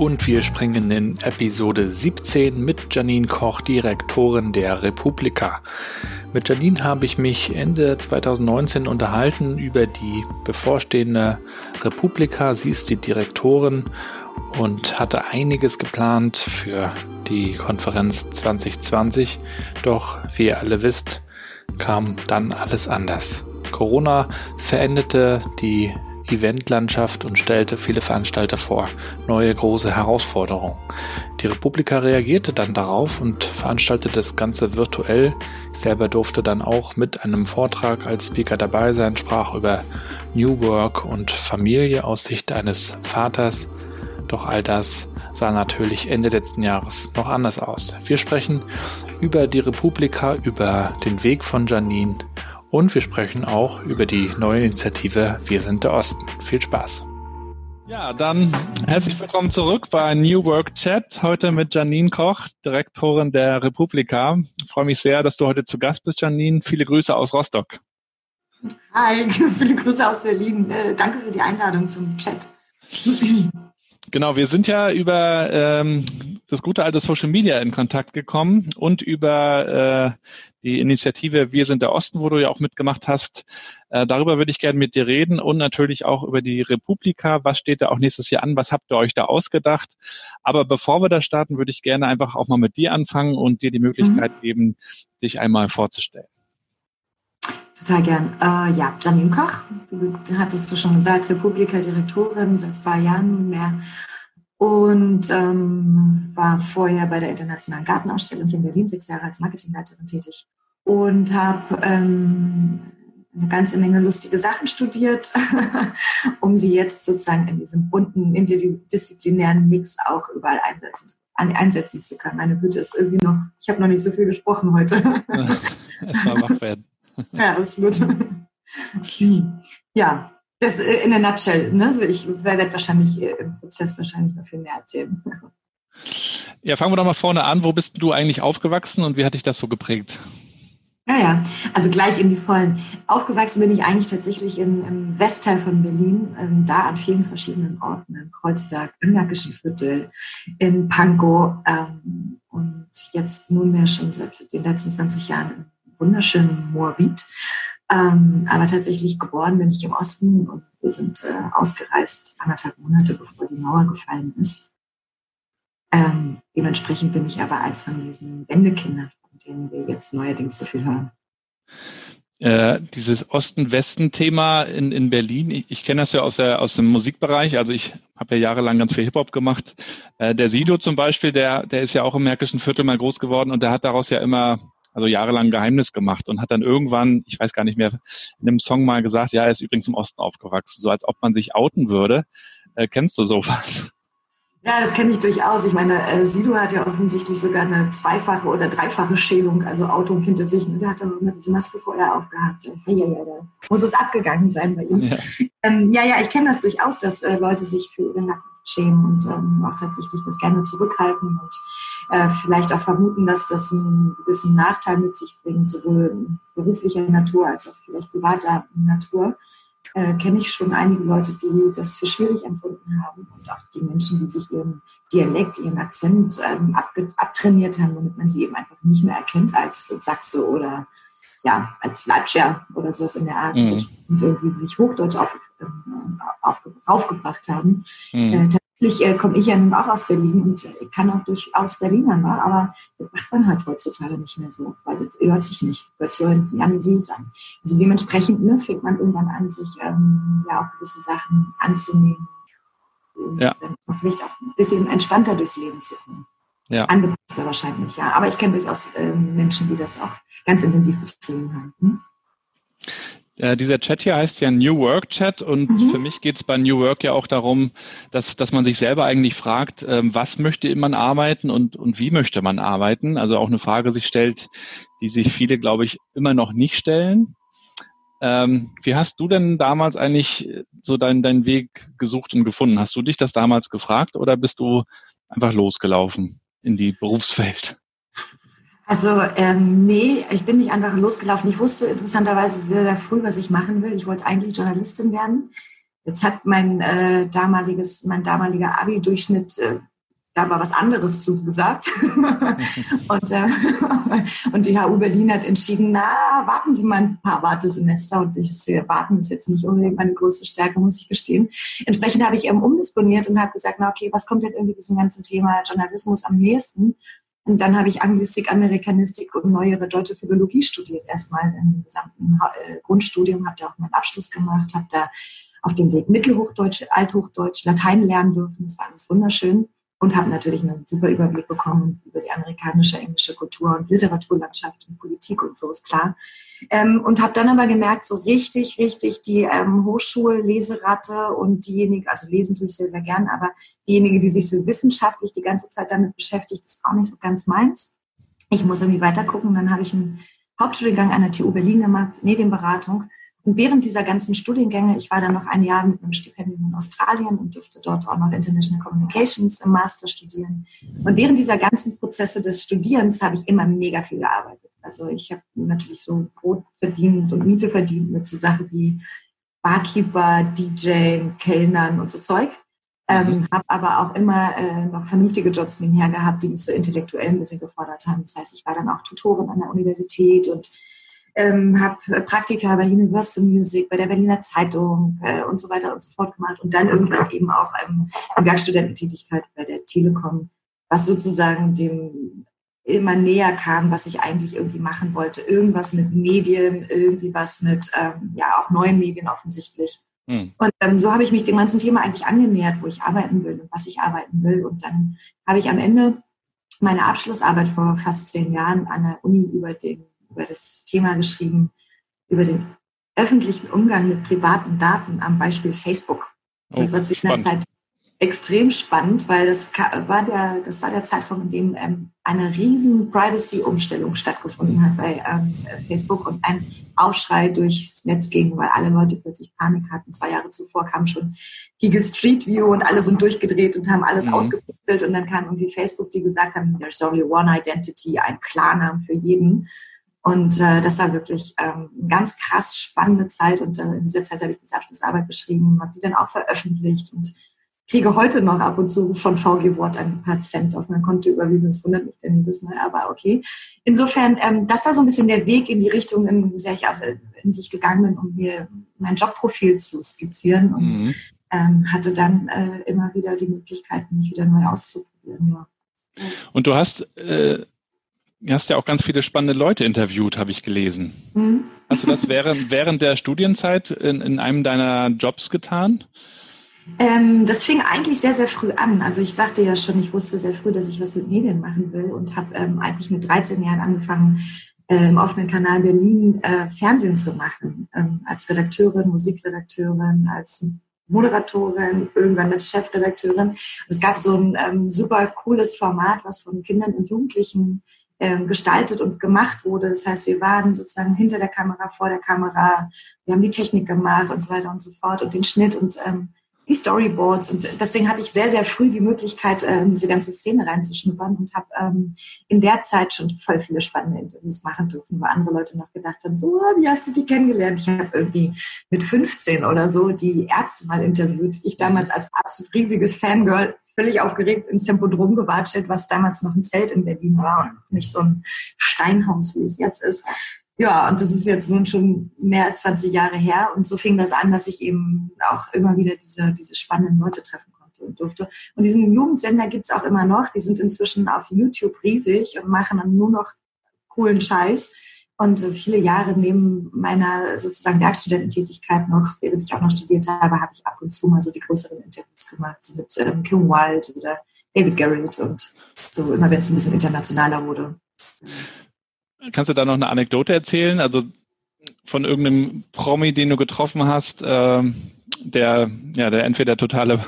Und wir springen in Episode 17 mit Janine Koch, Direktorin der Republika. Mit Janine habe ich mich Ende 2019 unterhalten über die bevorstehende Republika. Sie ist die Direktorin und hatte einiges geplant für die Konferenz 2020. Doch wie ihr alle wisst, kam dann alles anders. Corona veränderte die Eventlandschaft und stellte viele Veranstalter vor neue große Herausforderungen. Die Republika reagierte dann darauf und veranstaltete das Ganze virtuell. Ich selber durfte dann auch mit einem Vortrag als Speaker dabei sein, sprach über New Work und Familie aus Sicht eines Vaters. Doch all das sah natürlich Ende letzten Jahres noch anders aus. Wir sprechen über die Republika, über den Weg von Janine und wir sprechen auch über die neue Initiative Wir sind der Osten. Viel Spaß. Ja, dann herzlich willkommen zurück bei New Work Chat. Heute mit Janine Koch, Direktorin der Republika. Ich freue mich sehr, dass du heute zu Gast bist, Janine. Viele Grüße aus Rostock. Hi, viele Grüße aus Berlin. Äh, danke für die Einladung zum Chat. Genau, wir sind ja über ähm, das gute alte Social Media in Kontakt gekommen und über äh, die Initiative Wir sind der Osten, wo du ja auch mitgemacht hast. Äh, darüber würde ich gerne mit dir reden und natürlich auch über die Republika. Was steht da auch nächstes Jahr an? Was habt ihr euch da ausgedacht? Aber bevor wir da starten, würde ich gerne einfach auch mal mit dir anfangen und dir die Möglichkeit mhm. geben, dich einmal vorzustellen. Total gern. Äh, ja, Janine Koch, hattest du schon gesagt, Republika-Direktorin seit zwei Jahren nunmehr und ähm, war vorher bei der Internationalen Gartenausstellung hier in Berlin sechs Jahre als Marketingleiterin tätig und habe ähm, eine ganze Menge lustige Sachen studiert, um sie jetzt sozusagen in diesem bunten, interdisziplinären Mix auch überall einsetzen, einsetzen zu können. Meine Güte ist irgendwie noch, ich habe noch nicht so viel gesprochen heute. Erstmal wach werden. Ja, absolut. ja, das äh, in der Nutshell. Ne? So ich werde wahrscheinlich äh, im Prozess wahrscheinlich noch viel mehr erzählen. Ja, fangen wir doch mal vorne an. Wo bist du eigentlich aufgewachsen und wie hat dich das so geprägt? Ja, ja, also gleich in die Vollen. Aufgewachsen bin ich eigentlich tatsächlich in, im Westteil von Berlin, ähm, da an vielen verschiedenen Orten, in Kreuzberg, im Märkischen Viertel, in Pankow ähm, und jetzt nunmehr schon seit den letzten 20 Jahren im wunderschönen Moabit. Ähm, aber tatsächlich geboren bin ich im Osten und wir sind äh, ausgereist anderthalb Monate, bevor die Mauer gefallen ist. Ähm, dementsprechend bin ich aber eins von diesen Wendekindern, von denen wir jetzt neuerdings so viel hören. Äh, dieses Osten-Westen-Thema in, in Berlin, ich, ich kenne das ja aus, der, aus dem Musikbereich, also ich habe ja jahrelang ganz viel Hip-Hop gemacht. Äh, der Sido zum Beispiel, der, der ist ja auch im Märkischen Viertel mal groß geworden und der hat daraus ja immer also jahrelang Geheimnis gemacht und hat dann irgendwann, ich weiß gar nicht mehr, in einem Song mal gesagt, ja, er ist übrigens im Osten aufgewachsen, so als ob man sich outen würde. Äh, kennst du sowas? Ja, das kenne ich durchaus. Ich meine, äh, Sido hat ja offensichtlich sogar eine zweifache oder dreifache Schälung, also Auto hinter sich. Ne? Der hat doch immer diese Maske vorher aufgehabt. Hey, ja, ja, da muss es abgegangen sein bei ihm. Ja, ähm, ja, ja, ich kenne das durchaus, dass äh, Leute sich für ihre Nacken schämen und ähm, auch tatsächlich das gerne zurückhalten und äh, vielleicht auch vermuten, dass das einen gewissen Nachteil mit sich bringt, sowohl beruflicher Natur als auch vielleicht privater Natur äh, kenne ich schon einige Leute, die das für schwierig empfunden haben und auch die Menschen, die sich ihren Dialekt, ihren Akzent ähm, abtrainiert haben, damit man sie eben einfach nicht mehr erkennt als Sachse oder ja, als Latscher oder sowas in der Art mhm. und irgendwie sich Hochdeutsch auf, ähm, auf, aufgebracht haben. Mhm. Äh, tatsächlich äh, komme ich ja nun auch aus Berlin und äh, kann auch durchaus Berliner, ne? aber das macht man halt heutzutage nicht mehr so, weil das hört sich nicht, hört sich irgendwie an Süd an. Also dementsprechend ne, fängt man irgendwann an, sich ähm, ja auch gewisse Sachen anzunehmen und ja. dann vielleicht auch ein bisschen entspannter durchs Leben zu kommen. Ja. Angepasster wahrscheinlich, ja. Aber ich kenne durchaus ähm, Menschen, die das auch ganz intensiv betrieben haben. Hm? Äh, dieser Chat hier heißt ja New Work Chat und mhm. für mich geht es bei New Work ja auch darum, dass, dass man sich selber eigentlich fragt, ähm, was möchte man arbeiten und, und wie möchte man arbeiten. Also auch eine Frage sich stellt, die sich viele, glaube ich, immer noch nicht stellen. Ähm, wie hast du denn damals eigentlich so deinen deinen Weg gesucht und gefunden? Hast du dich das damals gefragt oder bist du einfach losgelaufen in die Berufswelt? Also ähm, nee, ich bin nicht einfach losgelaufen. Ich wusste interessanterweise sehr, sehr früh, was ich machen will. Ich wollte eigentlich Journalistin werden. Jetzt hat mein äh, damaliges, mein damaliger Abi-Durchschnitt äh, da war was anderes zugesagt. und, äh, und die HU Berlin hat entschieden, na, warten Sie mal ein paar Wartesemester. Und ich sehe, warten ist jetzt nicht unbedingt meine größte Stärke, muss ich gestehen. Entsprechend habe ich eben umdisponiert und habe gesagt, na okay, was kommt denn irgendwie diesem ganzen Thema Journalismus am nächsten? Und dann habe ich Anglistik, Amerikanistik und neuere deutsche Philologie studiert, erstmal im gesamten äh, Grundstudium, habe da auch meinen Abschluss gemacht, habe da auf dem Weg Mittelhochdeutsch, Althochdeutsch, Latein lernen dürfen. Das war alles wunderschön und habe natürlich einen super Überblick bekommen über die amerikanische, englische Kultur und Literaturlandschaft und Politik und so ist klar. Ähm, und habe dann aber gemerkt, so richtig, richtig die ähm, Hochschulleseratte und diejenige, also lesen tue ich sehr, sehr gern, aber diejenige, die sich so wissenschaftlich die ganze Zeit damit beschäftigt, ist auch nicht so ganz meins. Ich muss irgendwie weiter gucken. Dann habe ich einen Hauptstudiengang an der TU Berlin gemacht, Medienberatung und während dieser ganzen Studiengänge, ich war dann noch ein Jahr mit einem Stipendium in Australien und durfte dort auch noch International Communications im Master studieren. Und während dieser ganzen Prozesse des Studierens habe ich immer mega viel gearbeitet. Also ich habe natürlich so Brot verdient und Miete verdient mit so Sachen wie Barkeeper, DJ, Kellnern und so Zeug. Ähm, mhm. habe aber auch immer äh, noch vernünftige Jobs nebenher gehabt, die mich so intellektuell ein bisschen gefordert haben. Das heißt, ich war dann auch Tutorin an der Universität und ähm, habe Praktika bei Universal Music, bei der Berliner Zeitung äh, und so weiter und so fort gemacht und dann irgendwann eben auch ähm, eine Werkstudententätigkeit bei der Telekom, was sozusagen dem immer näher kam, was ich eigentlich irgendwie machen wollte. Irgendwas mit Medien, irgendwie was mit, ähm, ja, auch neuen Medien offensichtlich. Hm. Und ähm, so habe ich mich dem ganzen Thema eigentlich angenähert, wo ich arbeiten will und was ich arbeiten will. Und dann habe ich am Ende meine Abschlussarbeit vor fast zehn Jahren an der Uni über den über das Thema geschrieben, über den öffentlichen Umgang mit privaten Daten am Beispiel Facebook. Oh, das war zu einer Zeit extrem spannend, weil das war der, das war der Zeitraum, in dem ähm, eine riesen Privacy-Umstellung stattgefunden hat bei ähm, Facebook und ein Aufschrei durchs Netz ging, weil alle Leute plötzlich Panik hatten. Zwei Jahre zuvor kam schon Google Street View und alle sind durchgedreht und haben alles mhm. ausgepixelt und dann kam irgendwie Facebook, die gesagt haben, there's only one identity, ein Klarnamen für jeden. Und äh, das war wirklich ähm, eine ganz krass spannende Zeit. Und äh, in dieser Zeit habe ich diese Abschlussarbeit geschrieben, habe die dann auch veröffentlicht und kriege heute noch ab und zu von VG Wort ein paar Cent auf mein Konto überwiesen. Das wundert mich denn jedes Mal, aber okay. Insofern, ähm, das war so ein bisschen der Weg in die Richtung, in, der ich auch, in die ich gegangen bin, um mir mein Jobprofil zu skizzieren und mhm. ähm, hatte dann äh, immer wieder die Möglichkeit, mich wieder neu auszuprobieren. Ja. Und du hast äh, hast ja auch ganz viele spannende Leute interviewt, habe ich gelesen. Mhm. Hast du das während, während der Studienzeit in, in einem deiner Jobs getan? Ähm, das fing eigentlich sehr, sehr früh an. Also ich sagte ja schon, ich wusste sehr früh, dass ich was mit Medien machen will und habe ähm, eigentlich mit 13 Jahren angefangen, äh, im offenen Kanal Berlin äh, Fernsehen zu machen. Ähm, als Redakteurin, Musikredakteurin, als Moderatorin, irgendwann als Chefredakteurin. Es gab so ein ähm, super cooles Format, was von Kindern und Jugendlichen ähm, gestaltet und gemacht wurde. Das heißt, wir waren sozusagen hinter der Kamera, vor der Kamera, wir haben die Technik gemacht und so weiter und so fort und den Schnitt und ähm, die Storyboards. Und deswegen hatte ich sehr, sehr früh die Möglichkeit, äh, in diese ganze Szene reinzuschnuppern und habe ähm, in der Zeit schon voll viele spannende Interviews machen dürfen, wo andere Leute noch gedacht haben, so, wie hast du die kennengelernt? Ich habe irgendwie mit 15 oder so die Ärzte mal interviewt. Ich damals als absolut riesiges Fangirl völlig aufgeregt ins Tempodrom gewatschelt, was damals noch ein Zelt in Berlin war und nicht so ein Steinhaus, wie es jetzt ist. Ja, und das ist jetzt nun schon mehr als 20 Jahre her. Und so fing das an, dass ich eben auch immer wieder diese, diese spannenden Leute treffen konnte und durfte. Und diesen Jugendsender gibt's auch immer noch. Die sind inzwischen auf YouTube riesig und machen dann nur noch coolen Scheiß. Und viele Jahre neben meiner sozusagen Werkstudententätigkeit noch, während ich auch noch studiert habe, habe ich ab und zu mal so die größeren Interviews gemacht, so mit ähm, Kim Wilde oder David Garrett und so immer, wenn es ein bisschen internationaler wurde. Kannst du da noch eine Anekdote erzählen? Also von irgendeinem Promi, den du getroffen hast, äh, der, ja, der entweder totale,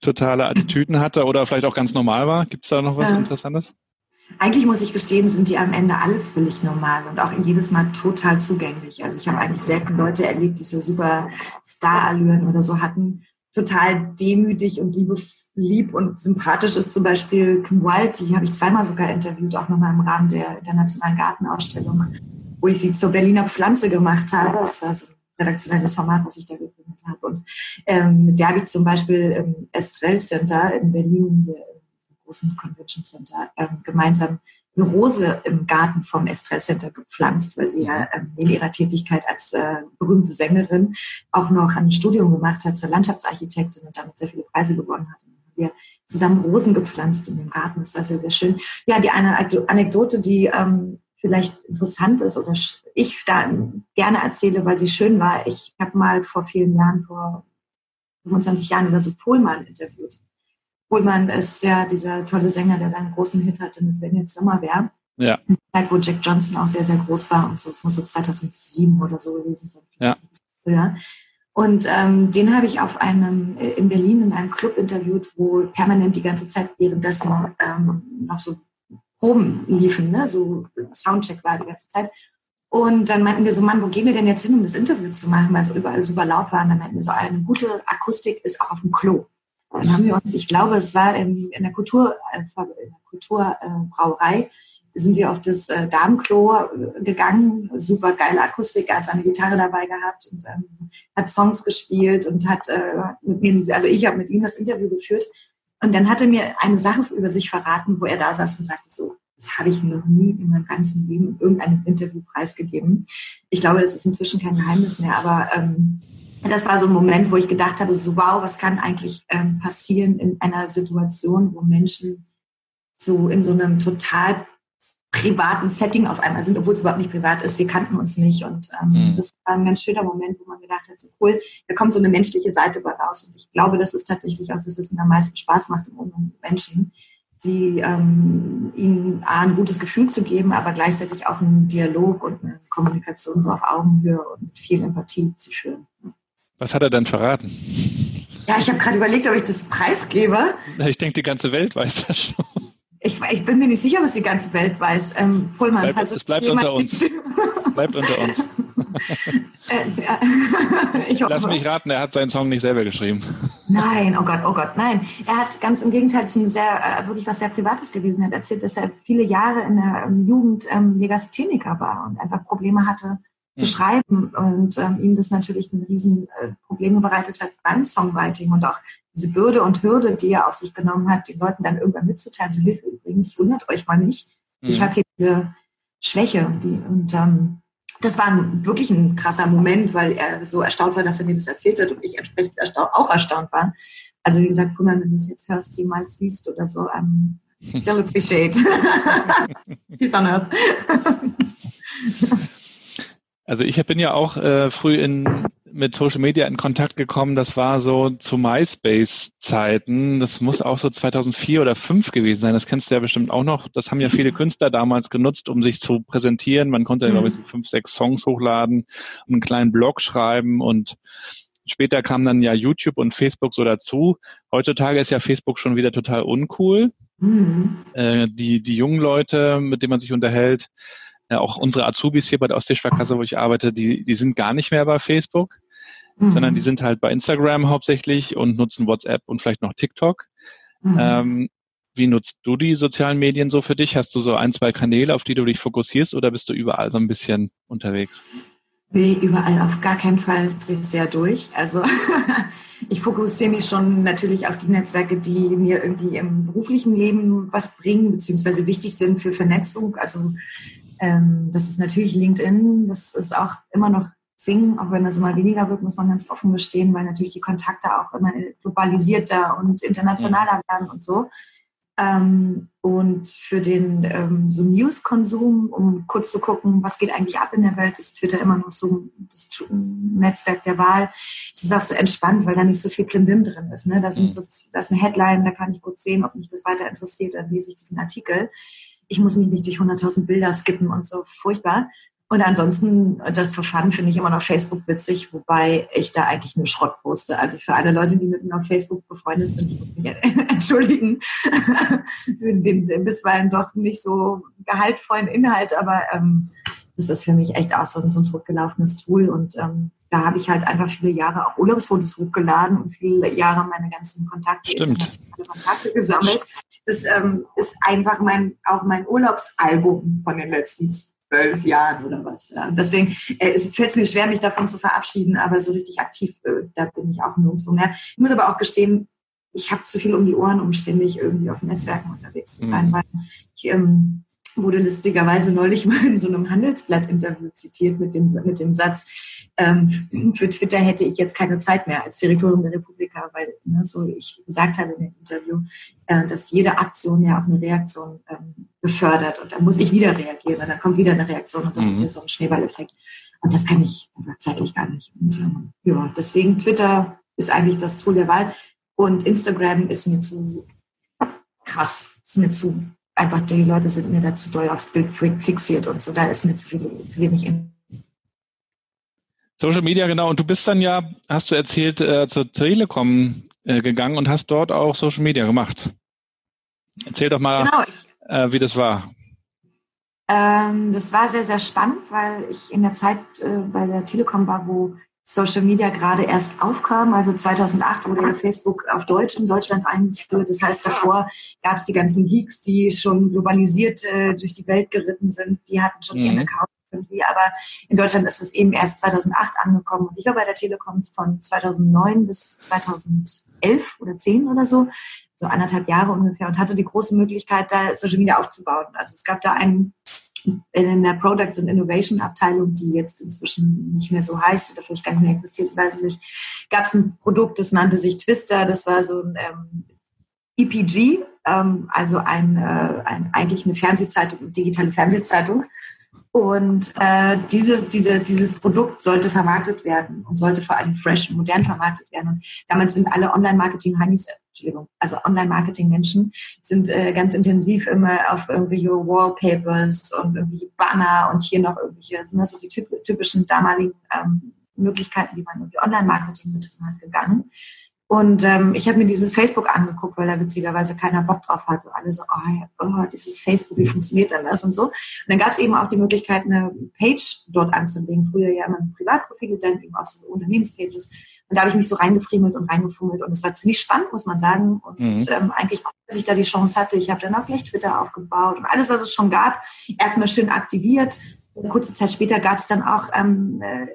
totale Attitüden hatte oder vielleicht auch ganz normal war. Gibt es da noch was ja. Interessantes? Eigentlich muss ich gestehen, sind die am Ende alle völlig normal und auch jedes Mal total zugänglich. Also ich habe eigentlich selten Leute erlebt, die so super Star-Allüren oder so hatten. Total demütig und liebevoll lieb und sympathisch ist zum Beispiel Kim Wilde, die habe ich zweimal sogar interviewt, auch nochmal im Rahmen der Internationalen Gartenausstellung, wo ich sie zur Berliner Pflanze gemacht habe. Das war so ein redaktionelles Format, was ich da gegründet habe. Und ähm, mit der habe ich zum Beispiel im Estrell Center in Berlin, hier im großen Convention Center, ähm, gemeinsam eine Rose im Garten vom Estrell Center gepflanzt, weil sie ja ähm, neben ihrer Tätigkeit als äh, berühmte Sängerin auch noch ein Studium gemacht hat zur Landschaftsarchitektin und damit sehr viele Preise gewonnen hat wir zusammen Rosen gepflanzt in dem Garten. Das war sehr, sehr schön. Ja, die eine Anekdote, die ähm, vielleicht interessant ist oder ich da gerne erzähle, weil sie schön war. Ich habe mal vor vielen Jahren, vor 25 Jahren oder so Pohlmann interviewt. Pohlmann ist ja dieser tolle Sänger, der seinen großen Hit hatte mit Wenn jetzt Sommer wäre. Ja. Zeit, wo Jack Johnson auch sehr, sehr groß war und so. Es muss so 2007 oder so gewesen sein. Ja. Früher. Und ähm, den habe ich auf einem äh, in Berlin in einem Club interviewt, wo permanent die ganze Zeit währenddessen ähm, noch so Proben liefen, ne? so Soundcheck war die ganze Zeit. Und dann meinten wir so, Mann, wo gehen wir denn jetzt hin, um das Interview zu machen, weil es überall super laut war. Und dann meinten wir so, eine gute Akustik ist auch auf dem Klo. Dann haben wir uns, ich glaube, es war in, der äh, in der Kulturbrauerei, äh, sind wir auf das äh, Damenklo äh, gegangen. Super geile Akustik. Hat seine Gitarre dabei gehabt und ähm, hat Songs gespielt und hat äh, mit mir, also ich habe mit ihm das Interview geführt. Und dann hat er mir eine Sache über sich verraten, wo er da saß und sagte so, das habe ich noch nie in meinem ganzen Leben in irgendeinem Interview preisgegeben. Ich glaube, das ist inzwischen kein Geheimnis mehr, aber ähm, das war so ein Moment, wo ich gedacht habe, so wow, was kann eigentlich ähm, passieren in einer Situation, wo Menschen so in so einem total privaten Setting auf einmal sind, obwohl es überhaupt nicht privat ist. Wir kannten uns nicht. Und ähm, mhm. das war ein ganz schöner Moment, wo man gedacht hat, so cool, da kommt so eine menschliche Seite bei raus. Und ich glaube, das ist tatsächlich auch das, was mir am meisten Spaß macht im Umgang mit Menschen. Sie ähm, ihnen ein gutes Gefühl zu geben, aber gleichzeitig auch einen Dialog und eine Kommunikation so auf Augenhöhe und viel Empathie zu führen. Was hat er denn verraten? Ja, ich habe gerade überlegt, ob ich das preisgebe. Ich denke, die ganze Welt weiß das schon. Ich, ich, bin mir nicht sicher, was die ganze Welt weiß. Ähm, Pullman, bleibt, falls es bleibt unter uns. bleibt unter uns. äh, ich hoffe. Lass mich raten, er hat seinen Song nicht selber geschrieben. Nein, oh Gott, oh Gott, nein. Er hat ganz im Gegenteil, es ist ein sehr, äh, wirklich was sehr Privates gewesen. Er hat erzählt, dass er viele Jahre in der ähm, Jugend ähm, Legastheniker war und einfach Probleme hatte, zu mhm. schreiben und ähm, ihm das natürlich ein riesen äh, bereitet hat beim Songwriting und auch diese Bürde und Hürde, die er auf sich genommen hat, den Leuten dann irgendwann mitzuteilen, so Hilfe übrigens, wundert euch mal nicht, mhm. ich habe hier diese Schwäche die, und ähm, das war ein, wirklich ein krasser Moment, weil er so erstaunt war, dass er mir das erzählt hat und ich entsprechend erstaunt, auch erstaunt war. Also wie gesagt, guck mal, wenn du es jetzt hörst, die mal siehst oder so, um, still appreciate. He's on earth. Also ich bin ja auch äh, früh in, mit Social Media in Kontakt gekommen. Das war so zu MySpace-Zeiten. Das muss auch so 2004 oder 2005 gewesen sein. Das kennst du ja bestimmt auch noch. Das haben ja viele Künstler damals genutzt, um sich zu präsentieren. Man konnte, mhm. glaube ich, so fünf, sechs Songs hochladen und einen kleinen Blog schreiben und Später kam dann ja YouTube und Facebook so dazu. Heutzutage ist ja Facebook schon wieder total uncool. Mhm. Äh, die, die jungen Leute, mit denen man sich unterhält, äh, auch unsere Azubis hier bei der Ostseesparkasse, wo ich arbeite, die, die sind gar nicht mehr bei Facebook, mhm. sondern die sind halt bei Instagram hauptsächlich und nutzen WhatsApp und vielleicht noch TikTok. Mhm. Ähm, wie nutzt du die sozialen Medien so für dich? Hast du so ein, zwei Kanäle, auf die du dich fokussierst oder bist du überall so ein bisschen unterwegs? Nee, überall auf gar keinen Fall sehr durch. Also ich fokussiere mich schon natürlich auf die Netzwerke, die mir irgendwie im beruflichen Leben was bringen, beziehungsweise wichtig sind für Vernetzung. Also ähm, das ist natürlich LinkedIn, das ist auch immer noch Sing, auch wenn das immer weniger wird, muss man ganz offen gestehen, weil natürlich die Kontakte auch immer globalisierter und internationaler werden und so. Ähm, und für den ähm, so News-Konsum, um kurz zu gucken, was geht eigentlich ab in der Welt, ist Twitter immer noch so das Netzwerk der Wahl. Es ist auch so entspannt, weil da nicht so viel Klimbim drin ist. Ne? Da, sind mhm. so, da ist eine Headline, da kann ich kurz sehen, ob mich das weiter interessiert, dann lese ich diesen Artikel. Ich muss mich nicht durch 100.000 Bilder skippen und so furchtbar. Und ansonsten, just for fun, finde ich immer noch Facebook witzig, wobei ich da eigentlich nur Schrott poste. Also für alle Leute, die mit mir auf Facebook befreundet sind, ich muss mich entschuldigen für den bisweilen doch nicht so gehaltvollen Inhalt, aber ähm, das ist für mich echt auch so, so ein totgelaufenes Tool und ähm, da habe ich halt einfach viele Jahre auch Urlaubsfotos hochgeladen und viele Jahre meine ganzen Kontakte, Kontakte gesammelt. Das ähm, ist einfach mein, auch mein Urlaubsalbum von den letzten zwölf Jahren oder was. Ja. Deswegen äh, es fällt es mir schwer, mich davon zu verabschieden, aber so richtig aktiv, äh, da bin ich auch nirgendwo mehr. Ich muss aber auch gestehen, ich habe zu viel um die Ohren, um ständig irgendwie auf Netzwerken unterwegs zu sein, mhm. weil ich ähm, wurde lustigerweise neulich mal in so einem Handelsblatt-Interview zitiert mit dem, mit dem Satz, ähm, für Twitter hätte ich jetzt keine Zeit mehr als Direktorin der Republika, weil ne, so ich gesagt habe in dem Interview, äh, dass jede Aktion ja auch eine Reaktion ähm, befördert und dann muss ich wieder reagieren und dann kommt wieder eine Reaktion und das mhm. ist ja so ein Schneeballeffekt. Und das kann ich zeitlich gar nicht. Und ähm, ja, deswegen Twitter ist eigentlich das Tool der Wahl und Instagram ist mir zu krass, ist mir zu einfach die Leute sind mir da zu doll aufs Bild fixiert und so, da ist mir zu, viel, zu wenig in. Social Media, genau. Und du bist dann ja, hast du erzählt, äh, zur Telekom äh, gegangen und hast dort auch Social Media gemacht. Erzähl doch mal, genau, ich, äh, wie das war. Ähm, das war sehr, sehr spannend, weil ich in der Zeit äh, bei der Telekom war, wo Social Media gerade erst aufkam. Also 2008 wurde ja Facebook auf Deutsch in Deutschland eingeführt. Das heißt, davor gab es die ganzen Geeks, die schon globalisiert äh, durch die Welt geritten sind. Die hatten schon mhm. ihren Account irgendwie. Aber in Deutschland ist es eben erst 2008 angekommen. Und ich war bei der Telekom von 2009 bis 2011 oder 10 oder so, so anderthalb Jahre ungefähr und hatte die große Möglichkeit, da Social Media aufzubauen. Also es gab da einen in der Products and Innovation Abteilung, die jetzt inzwischen nicht mehr so heißt oder vielleicht gar nicht mehr existiert, ich weiß es nicht, gab es ein Produkt, das nannte sich Twister. Das war so ein ähm, EPG, ähm, also ein, äh, ein, eigentlich eine Fernsehzeitung, eine digitale Fernsehzeitung. Und äh, dieses, diese, dieses Produkt sollte vermarktet werden und sollte vor allem fresh und modern vermarktet werden. Und damals sind alle Online-Marketing-Heinis, Entschuldigung, also Online-Marketing-Menschen sind äh, ganz intensiv immer auf irgendwelche Wallpapers und irgendwelche Banner und hier noch irgendwelche, ne, so die typischen damaligen ähm, Möglichkeiten, wie man irgendwie Online-Marketing betrieben hat, gegangen. Und ähm, ich habe mir dieses Facebook angeguckt, weil da witzigerweise keiner Bock drauf hatte. Alle so, oh, oh dieses Facebook, wie funktioniert denn das und so. Und dann gab es eben auch die Möglichkeit, eine Page dort anzulegen. Früher ja immer Privatprofile, dann eben auch so Unternehmenspages. Und da habe ich mich so reingefriemelt und reingefummelt. Und es war ziemlich spannend, muss man sagen. Und mhm. ähm, eigentlich cool, dass ich da die Chance hatte. Ich habe dann auch gleich Twitter aufgebaut und alles, was es schon gab, erstmal schön aktiviert kurze Zeit später gab es dann auch ähm, äh,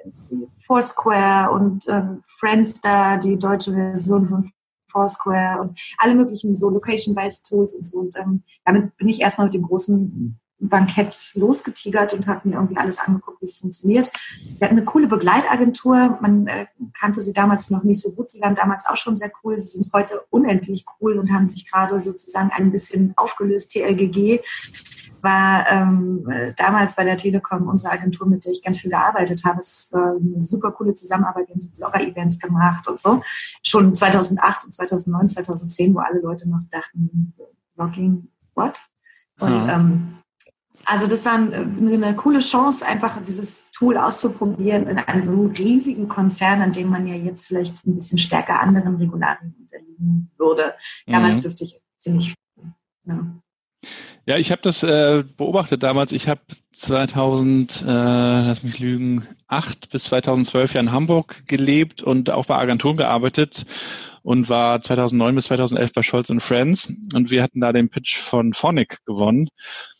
Foursquare und ähm, Friendster, die deutsche Version von Foursquare und alle möglichen so Location-based Tools und so. Und ähm, damit bin ich erstmal mit dem großen Bankett losgetigert und habe mir irgendwie alles angeguckt, wie es funktioniert. Wir hatten eine coole Begleitagentur. Man äh, kannte sie damals noch nicht so gut. Sie waren damals auch schon sehr cool. Sie sind heute unendlich cool und haben sich gerade sozusagen ein bisschen aufgelöst. TLGG war ähm, damals bei der Telekom unsere Agentur, mit der ich ganz viel gearbeitet habe. Es war eine super coole Zusammenarbeit. Wir haben so Blogger-Events gemacht und so. Schon 2008 und 2009, 2010, wo alle Leute noch dachten, Blogging, what? Und ja. ähm, Also das war eine, eine coole Chance, einfach dieses Tool auszuprobieren in einem so riesigen Konzern, an dem man ja jetzt vielleicht ein bisschen stärker anderen Regularien unterliegen würde. Damals mhm. dürfte ich ziemlich ja. Ja, ich habe das äh, beobachtet damals. Ich habe 2000, äh, lass mich lügen, 8 bis 2012 ja in Hamburg gelebt und auch bei Agenturen gearbeitet und war 2009 bis 2011 bei Scholz Friends und wir hatten da den Pitch von Phonic gewonnen.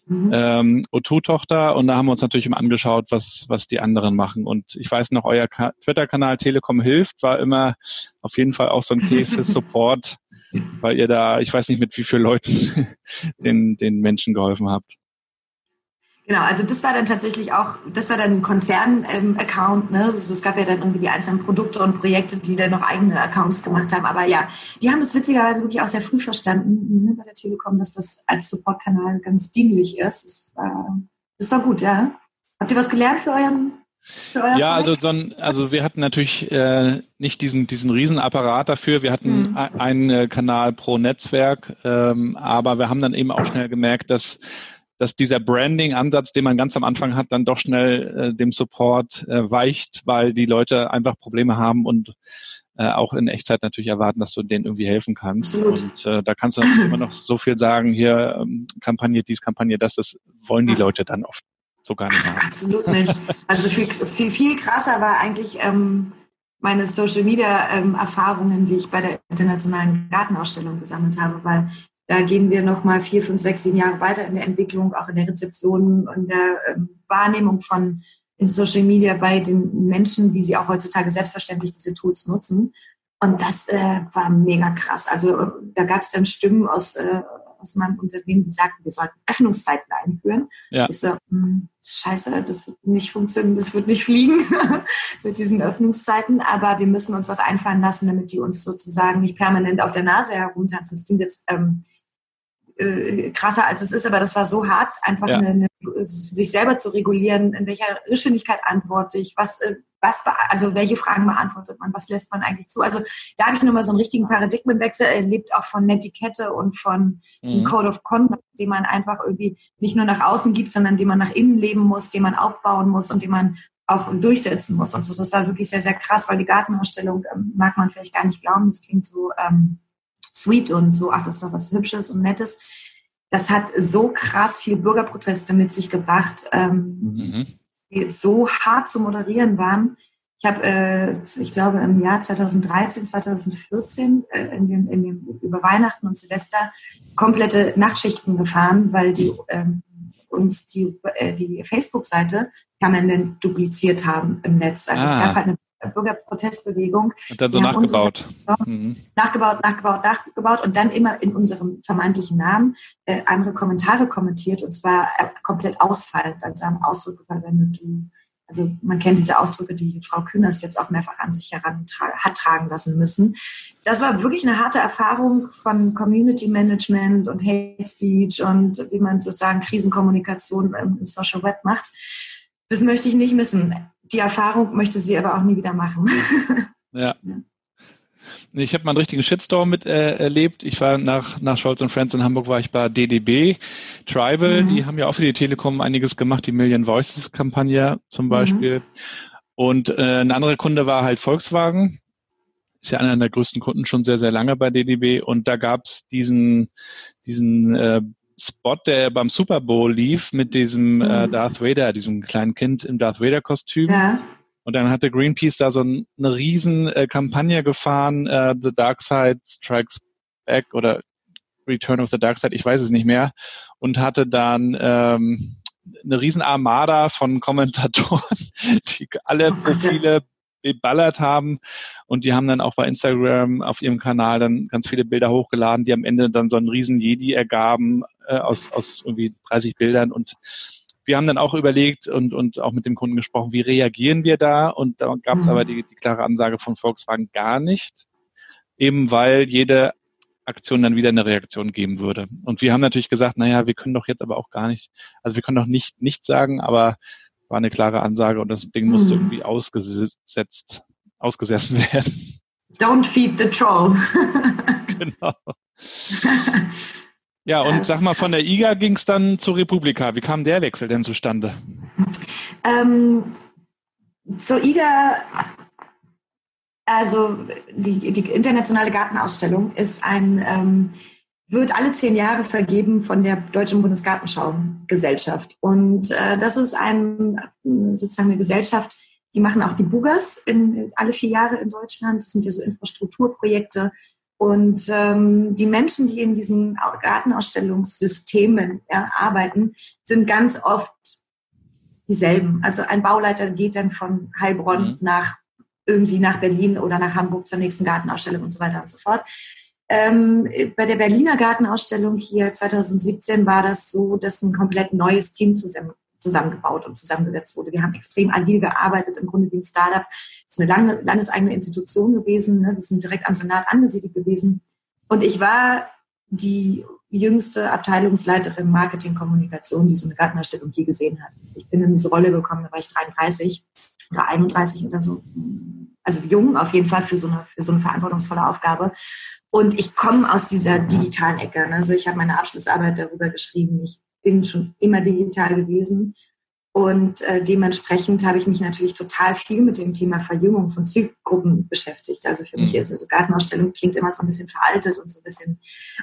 Mhm. Ähm, O2-Tochter und da haben wir uns natürlich immer angeschaut, was, was die anderen machen. Und ich weiß noch, euer Twitter-Kanal Telekom hilft war immer auf jeden Fall auch so ein Case für Support, weil ihr da, ich weiß nicht mit wie vielen Leuten den, den Menschen geholfen habt. Genau, also das war dann tatsächlich auch, das war dann ein Konzern-Account. Ähm, ne? Also es gab ja dann irgendwie die einzelnen Produkte und Projekte, die dann noch eigene Accounts gemacht haben. Aber ja, die haben das witzigerweise wirklich auch sehr früh verstanden ne, bei der Telekom, dass das als Support-Kanal ganz dienlich ist. Das war, das war gut, ja. Habt ihr was gelernt für euren ja, also, so ein, also wir hatten natürlich äh, nicht diesen, diesen Riesenapparat dafür. Wir hatten mhm. einen äh, Kanal pro Netzwerk, ähm, aber wir haben dann eben auch schnell gemerkt, dass dass dieser Branding-Ansatz, den man ganz am Anfang hat, dann doch schnell äh, dem Support äh, weicht, weil die Leute einfach Probleme haben und äh, auch in Echtzeit natürlich erwarten, dass du denen irgendwie helfen kannst. Absolut. Und äh, da kannst du natürlich immer noch so viel sagen, hier ähm, Kampagne, dies, Kampagne, das, das wollen die Leute dann oft so gar nicht haben. Absolut nicht. Also viel, viel, viel krasser war eigentlich ähm, meine Social Media ähm, Erfahrungen, die ich bei der internationalen Gartenausstellung gesammelt habe, weil da gehen wir noch mal vier, fünf, sechs, sieben Jahre weiter in der Entwicklung, auch in der Rezeption und der ähm, Wahrnehmung von in Social Media bei den Menschen, wie sie auch heutzutage selbstverständlich diese Tools nutzen. Und das äh, war mega krass. Also da gab es dann Stimmen aus, äh, aus meinem Unternehmen, die sagten, wir sollten Öffnungszeiten einführen. Ja. Ich so, mh, hm, scheiße, das wird nicht funktionieren, das wird nicht fliegen mit diesen Öffnungszeiten, aber wir müssen uns was einfallen lassen, damit die uns sozusagen nicht permanent auf der Nase herumtanzen. Das klingt jetzt ähm, äh, krasser als es ist, aber das war so hart, einfach ja. eine, eine, sich selber zu regulieren, in welcher Geschwindigkeit antworte ich, was, äh, was, also welche Fragen beantwortet man, was lässt man eigentlich zu. Also da habe ich nochmal so einen richtigen Paradigmenwechsel erlebt, auch von Netiquette und von mhm. Code of Conduct, den man einfach irgendwie nicht nur nach außen gibt, sondern den man nach innen leben muss, den man aufbauen muss und den man auch durchsetzen muss und so. Das war wirklich sehr, sehr krass, weil die Gartenausstellung ähm, mag man vielleicht gar nicht glauben, das klingt so ähm, sweet und so, ach, das ist doch was Hübsches und Nettes. Das hat so krass viel Bürgerproteste mit sich gebracht, ähm, mhm. Die so hart zu moderieren waren. Ich habe, äh, ich glaube, im Jahr 2013, 2014, äh, in den, in den, über Weihnachten und Silvester komplette Nachtschichten gefahren, weil die ähm, uns die, äh, die Facebook-Seite permanent dupliziert haben im Netz. Also ah. es gab halt eine Bürgerprotestbewegung. Und dann so nachgebaut. Mhm. Nachgebaut, nachgebaut, nachgebaut und dann immer in unserem vermeintlichen Namen äh, andere Kommentare kommentiert und zwar äh, komplett ausfallend, also haben Ausdrücke verwendet. Also man kennt diese Ausdrücke, die Frau Künast jetzt auch mehrfach an sich heran hat tragen lassen müssen. Das war wirklich eine harte Erfahrung von Community Management und Hate Speech und wie man sozusagen Krisenkommunikation im Social Web macht. Das möchte ich nicht missen die Erfahrung möchte sie aber auch nie wieder machen. ja. Ich habe mal einen richtigen Shitstorm mit äh, erlebt. Ich war nach, nach Scholz und Friends in Hamburg, war ich bei DDB, Tribal, mhm. die haben ja auch für die Telekom einiges gemacht, die Million Voices Kampagne zum Beispiel. Mhm. Und äh, ein anderer Kunde war halt Volkswagen. Ist ja einer der größten Kunden schon sehr, sehr lange bei DDB. Und da gab es diesen, diesen äh, Spot, der beim Super Bowl lief mit diesem äh, mhm. Darth Vader, diesem kleinen Kind im Darth Vader Kostüm. Ja. Und dann hatte Greenpeace da so ein, eine riesen äh, Kampagne gefahren, äh, The Dark Side Strikes Back oder Return of the Dark Side, ich weiß es nicht mehr, und hatte dann ähm, eine riesen Armada von Kommentatoren, die alle oh Profile geballert haben und die haben dann auch bei Instagram auf ihrem Kanal dann ganz viele Bilder hochgeladen, die am Ende dann so einen riesen Jedi ergaben äh, aus, aus irgendwie 30 Bildern und wir haben dann auch überlegt und, und auch mit dem Kunden gesprochen, wie reagieren wir da? Und da gab es mhm. aber die, die klare Ansage von Volkswagen gar nicht, eben weil jede Aktion dann wieder eine Reaktion geben würde. Und wir haben natürlich gesagt, naja, wir können doch jetzt aber auch gar nicht, also wir können doch nicht nicht sagen, aber war eine klare Ansage und das Ding musste mhm. irgendwie ausgesetzt, ausgesessen werden. Don't feed the troll. genau. Ja, und sag mal, von der IGA ging es dann zur Republika. Wie kam der Wechsel denn zustande? Ähm, zur IGA, also die, die internationale Gartenausstellung ist ein, ähm, wird alle zehn Jahre vergeben von der Deutschen Bundesgartenschau-Gesellschaft. Und äh, das ist ein, sozusagen eine Gesellschaft, die machen auch die Bugas in, alle vier Jahre in Deutschland. Das sind ja so Infrastrukturprojekte, und ähm, die Menschen, die in diesen Gartenausstellungssystemen ja, arbeiten, sind ganz oft dieselben. Also ein Bauleiter geht dann von Heilbronn mhm. nach irgendwie nach Berlin oder nach Hamburg zur nächsten Gartenausstellung und so weiter und so fort. Ähm, bei der Berliner Gartenausstellung hier 2017 war das so, dass ein komplett neues Team zusammen, zusammengebaut und zusammengesetzt wurde. Wir haben extrem agil gearbeitet, im Grunde wie ein Startup. Es ist eine lange, landeseigene Institution gewesen. Ne? Wir sind direkt am Senat angesiedelt gewesen. Und ich war die jüngste Abteilungsleiterin Marketing Kommunikation, die so eine Gartenausstellung je gesehen hat. Ich bin in diese Rolle gekommen, da war ich 33 oder 31 oder so. Also jung auf jeden Fall für so eine, für so eine verantwortungsvolle Aufgabe. Und ich komme aus dieser digitalen Ecke. Ne? Also ich habe meine Abschlussarbeit darüber geschrieben. Ich bin schon immer digital gewesen. Und äh, dementsprechend habe ich mich natürlich total viel mit dem Thema Verjüngung von Zielgruppen beschäftigt. Also für mhm. mich ist also Gartenausstellung klingt immer so ein bisschen veraltet und so ein bisschen,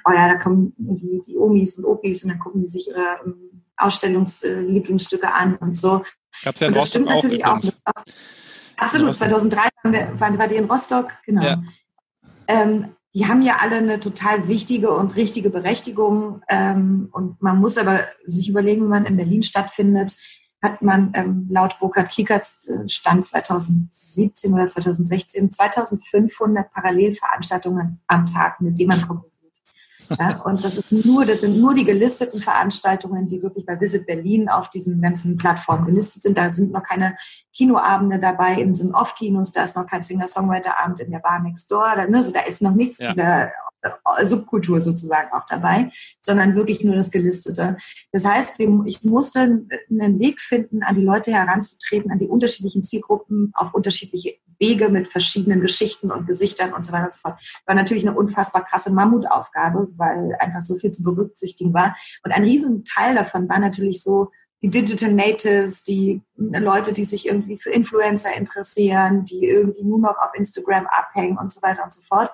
oh ja, da kommen die, die Omis und Opis und dann gucken die sich ihre ähm, Ausstellungslieblingsstücke an und so. Gab's ja und das stimmt natürlich auch. auch absolut, 2003 waren wir, war, war die in Rostock, genau. Ja. Ähm, die haben ja alle eine total wichtige und richtige Berechtigung. Ähm, und man muss aber sich überlegen, wenn man in Berlin stattfindet, hat man ähm, laut Burkhard Kiekerts äh, Stand 2017 oder 2016 2500 Parallelveranstaltungen am Tag, mit denen man konkurriert. Ja, und das ist nur, das sind nur die gelisteten Veranstaltungen, die wirklich bei Visit Berlin auf diesen ganzen Plattformen gelistet sind. Da sind noch keine Kinoabende dabei in so Off-Kinos, da ist noch kein Singer-Songwriter-Abend in der Bar Next Door, da, ne, also da ist noch nichts ja. dieser Subkultur sozusagen auch dabei, sondern wirklich nur das Gelistete. Das heißt, ich musste einen Weg finden, an die Leute heranzutreten, an die unterschiedlichen Zielgruppen auf unterschiedliche Wege mit verschiedenen Geschichten und Gesichtern und so weiter und so fort. War natürlich eine unfassbar krasse Mammutaufgabe, weil einfach so viel zu berücksichtigen war. Und ein Riesenteil davon war natürlich so, die Digital Natives, die Leute, die sich irgendwie für Influencer interessieren, die irgendwie nur noch auf Instagram abhängen und so weiter und so fort.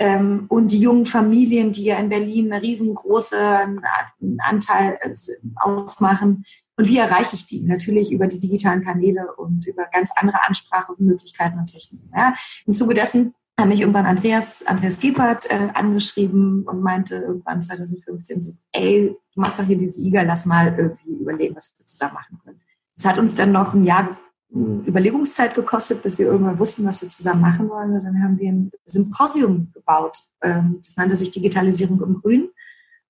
Ähm, und die jungen Familien, die ja in Berlin einen riesengroßen Anteil äh, ausmachen. Und wie erreiche ich die? Natürlich über die digitalen Kanäle und über ganz andere Ansprachemöglichkeiten und Techniken. Ja. Im Zuge dessen hat mich irgendwann Andreas, Andreas Gebhardt äh, angeschrieben und meinte irgendwann 2015 so, ey, du machst doch hier diese IGA, lass mal irgendwie überlegen, was wir zusammen machen können. Das hat uns dann noch ein Jahr Überlegungszeit gekostet, bis wir irgendwann wussten, was wir zusammen machen wollen. Und dann haben wir ein Symposium gebaut. Ähm, das nannte sich Digitalisierung im Grün.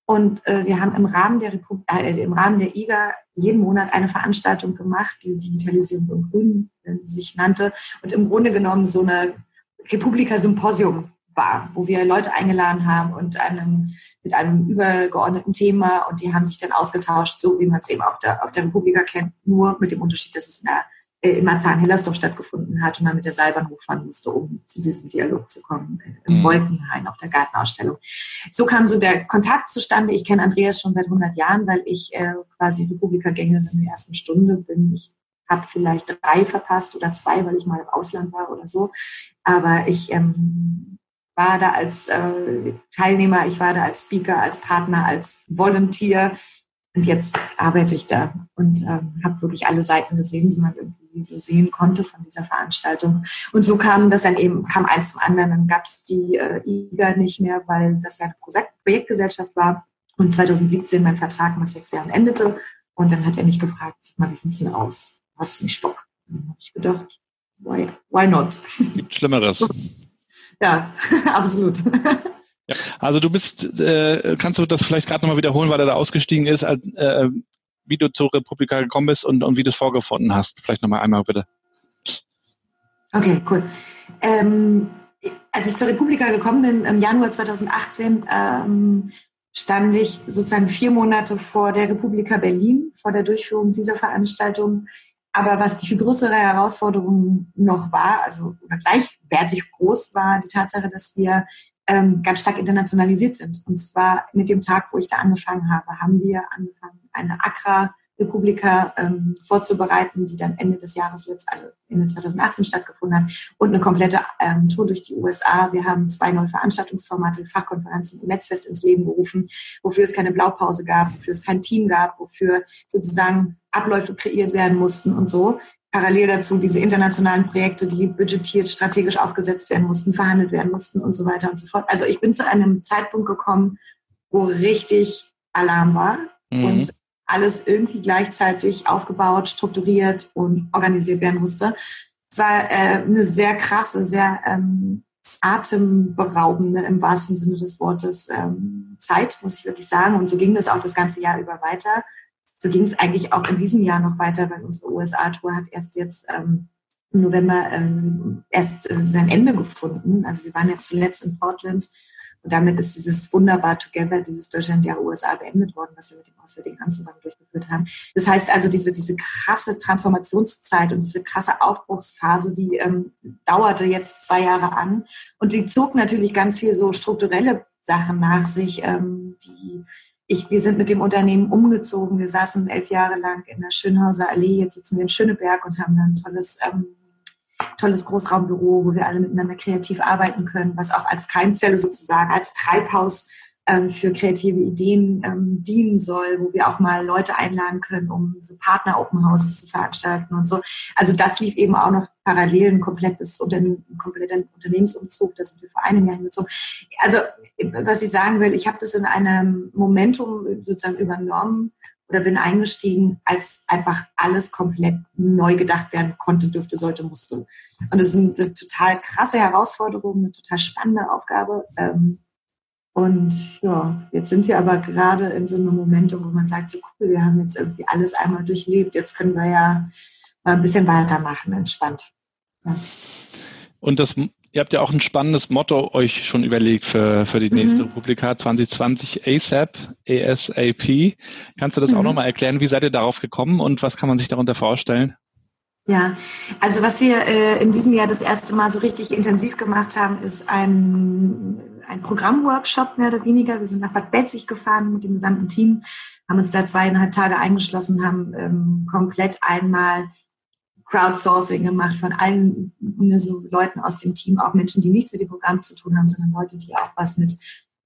Und äh, wir haben im Rahmen der Repub äh, im Rahmen der IGA jeden Monat eine Veranstaltung gemacht, die Digitalisierung im Grün sich nannte und im Grunde genommen so eine Republika-Symposium war, wo wir Leute eingeladen haben und einem, mit einem übergeordneten Thema und die haben sich dann ausgetauscht, so wie man es eben auch der, auf der Republika kennt, nur mit dem Unterschied, dass es in der äh, in Marzahn-Hellersdorf stattgefunden hat und man mit der Seilbahn hochfahren musste, um zu diesem Dialog zu kommen, äh, im mhm. Wolkenhain auf der Gartenausstellung. So kam so der Kontakt zustande. Ich kenne Andreas schon seit 100 Jahren, weil ich äh, quasi Republika-Gängerin in der ersten Stunde bin. Ich habe vielleicht drei verpasst oder zwei, weil ich mal im Ausland war oder so. Aber ich ähm, war da als äh, Teilnehmer, ich war da als Speaker, als Partner, als Volunteer. Und jetzt arbeite ich da und ähm, habe wirklich alle Seiten gesehen, die man irgendwie so sehen konnte von dieser Veranstaltung. Und so kam das dann eben, kam eins zum anderen. Dann gab es die äh, IGA nicht mehr, weil das ja eine Projektgesellschaft war. Und 2017 mein Vertrag nach sechs Jahren endete. Und dann hat er mich gefragt, mal, wie sieht's denn aus? Hast du nicht Bock? Dann habe ich gedacht, why, why not? Gibt Schlimmeres. Ja, absolut. Ja, also du bist, äh, kannst du das vielleicht gerade nochmal wiederholen, weil er da ausgestiegen ist, äh, wie du zur Republika gekommen bist und, und wie du es vorgefunden hast. Vielleicht nochmal einmal bitte. Okay, cool. Ähm, als ich zur Republika gekommen bin, im Januar 2018, ähm, stand ich sozusagen vier Monate vor der Republika Berlin, vor der Durchführung dieser Veranstaltung. Aber was die viel größere Herausforderung noch war, also oder gleichwertig groß war, die Tatsache, dass wir ähm, ganz stark internationalisiert sind. Und zwar mit dem Tag, wo ich da angefangen habe, haben wir angefangen, eine Accra Republika ähm, vorzubereiten, die dann Ende des Jahres, also Ende 2018 stattgefunden hat und eine komplette ähm, Tour durch die USA. Wir haben zwei neue Veranstaltungsformate, Fachkonferenzen und Netzfest ins Leben gerufen, wofür es keine Blaupause gab, wofür es kein Team gab, wofür sozusagen Abläufe kreiert werden mussten und so. Parallel dazu diese internationalen Projekte, die budgetiert, strategisch aufgesetzt werden mussten, verhandelt werden mussten und so weiter und so fort. Also ich bin zu einem Zeitpunkt gekommen, wo richtig Alarm war mhm. und alles irgendwie gleichzeitig aufgebaut, strukturiert und organisiert werden musste. Es war äh, eine sehr krasse, sehr ähm, atemberaubende im wahrsten Sinne des Wortes ähm, Zeit, muss ich wirklich sagen. Und so ging das auch das ganze Jahr über weiter. So ging es eigentlich auch in diesem Jahr noch weiter, weil unsere USA-Tour hat erst jetzt ähm, im November ähm, erst äh, sein Ende gefunden. Also wir waren jetzt zuletzt in Portland und damit ist dieses wunderbar Together, dieses Deutschland der USA beendet worden, was wir mit dem Auswärtigen Amt zusammen durchgeführt haben. Das heißt also, diese, diese krasse Transformationszeit und diese krasse Aufbruchsphase, die ähm, dauerte jetzt zwei Jahre an. Und sie zog natürlich ganz viel so strukturelle Sachen nach sich, ähm, die ich, wir sind mit dem Unternehmen umgezogen. Wir saßen elf Jahre lang in der Schönhauser Allee. Jetzt sitzen wir in Schöneberg und haben ein tolles ähm, tolles Großraumbüro, wo wir alle miteinander kreativ arbeiten können, was auch als Keimzelle sozusagen, als Treibhaus für kreative Ideen ähm, dienen soll, wo wir auch mal Leute einladen können, um so Partner-Open Houses zu veranstalten und so. Also das lief eben auch noch parallel ein komplettes Unternehmen, ein kompletter Unternehmensumzug, da sind wir vor einem Jahr hingezogen. Also was ich sagen will, ich habe das in einem Momentum sozusagen übernommen, oder bin eingestiegen, als einfach alles komplett neu gedacht werden konnte, dürfte, sollte, musste. Und das ist eine total krasse Herausforderung, eine total spannende Aufgabe. Ähm, und ja, jetzt sind wir aber gerade in so einem Momentum, wo man sagt, so cool, wir haben jetzt irgendwie alles einmal durchlebt, jetzt können wir ja mal ein bisschen weitermachen, entspannt. Ja. Und das Ihr habt ja auch ein spannendes Motto euch schon überlegt für, für die nächste mhm. Republika 2020 ASAP, ASAP. Kannst du das mhm. auch nochmal erklären? Wie seid ihr darauf gekommen und was kann man sich darunter vorstellen? Ja, also was wir äh, in diesem Jahr das erste Mal so richtig intensiv gemacht haben, ist ein, ein Programmworkshop mehr oder weniger. Wir sind nach Bad Belzig gefahren mit dem gesamten Team, haben uns da zweieinhalb Tage eingeschlossen, haben ähm, komplett einmal Crowdsourcing gemacht von allen ne, so Leuten aus dem Team, auch Menschen, die nichts mit dem Programm zu tun haben, sondern Leute, die auch was mit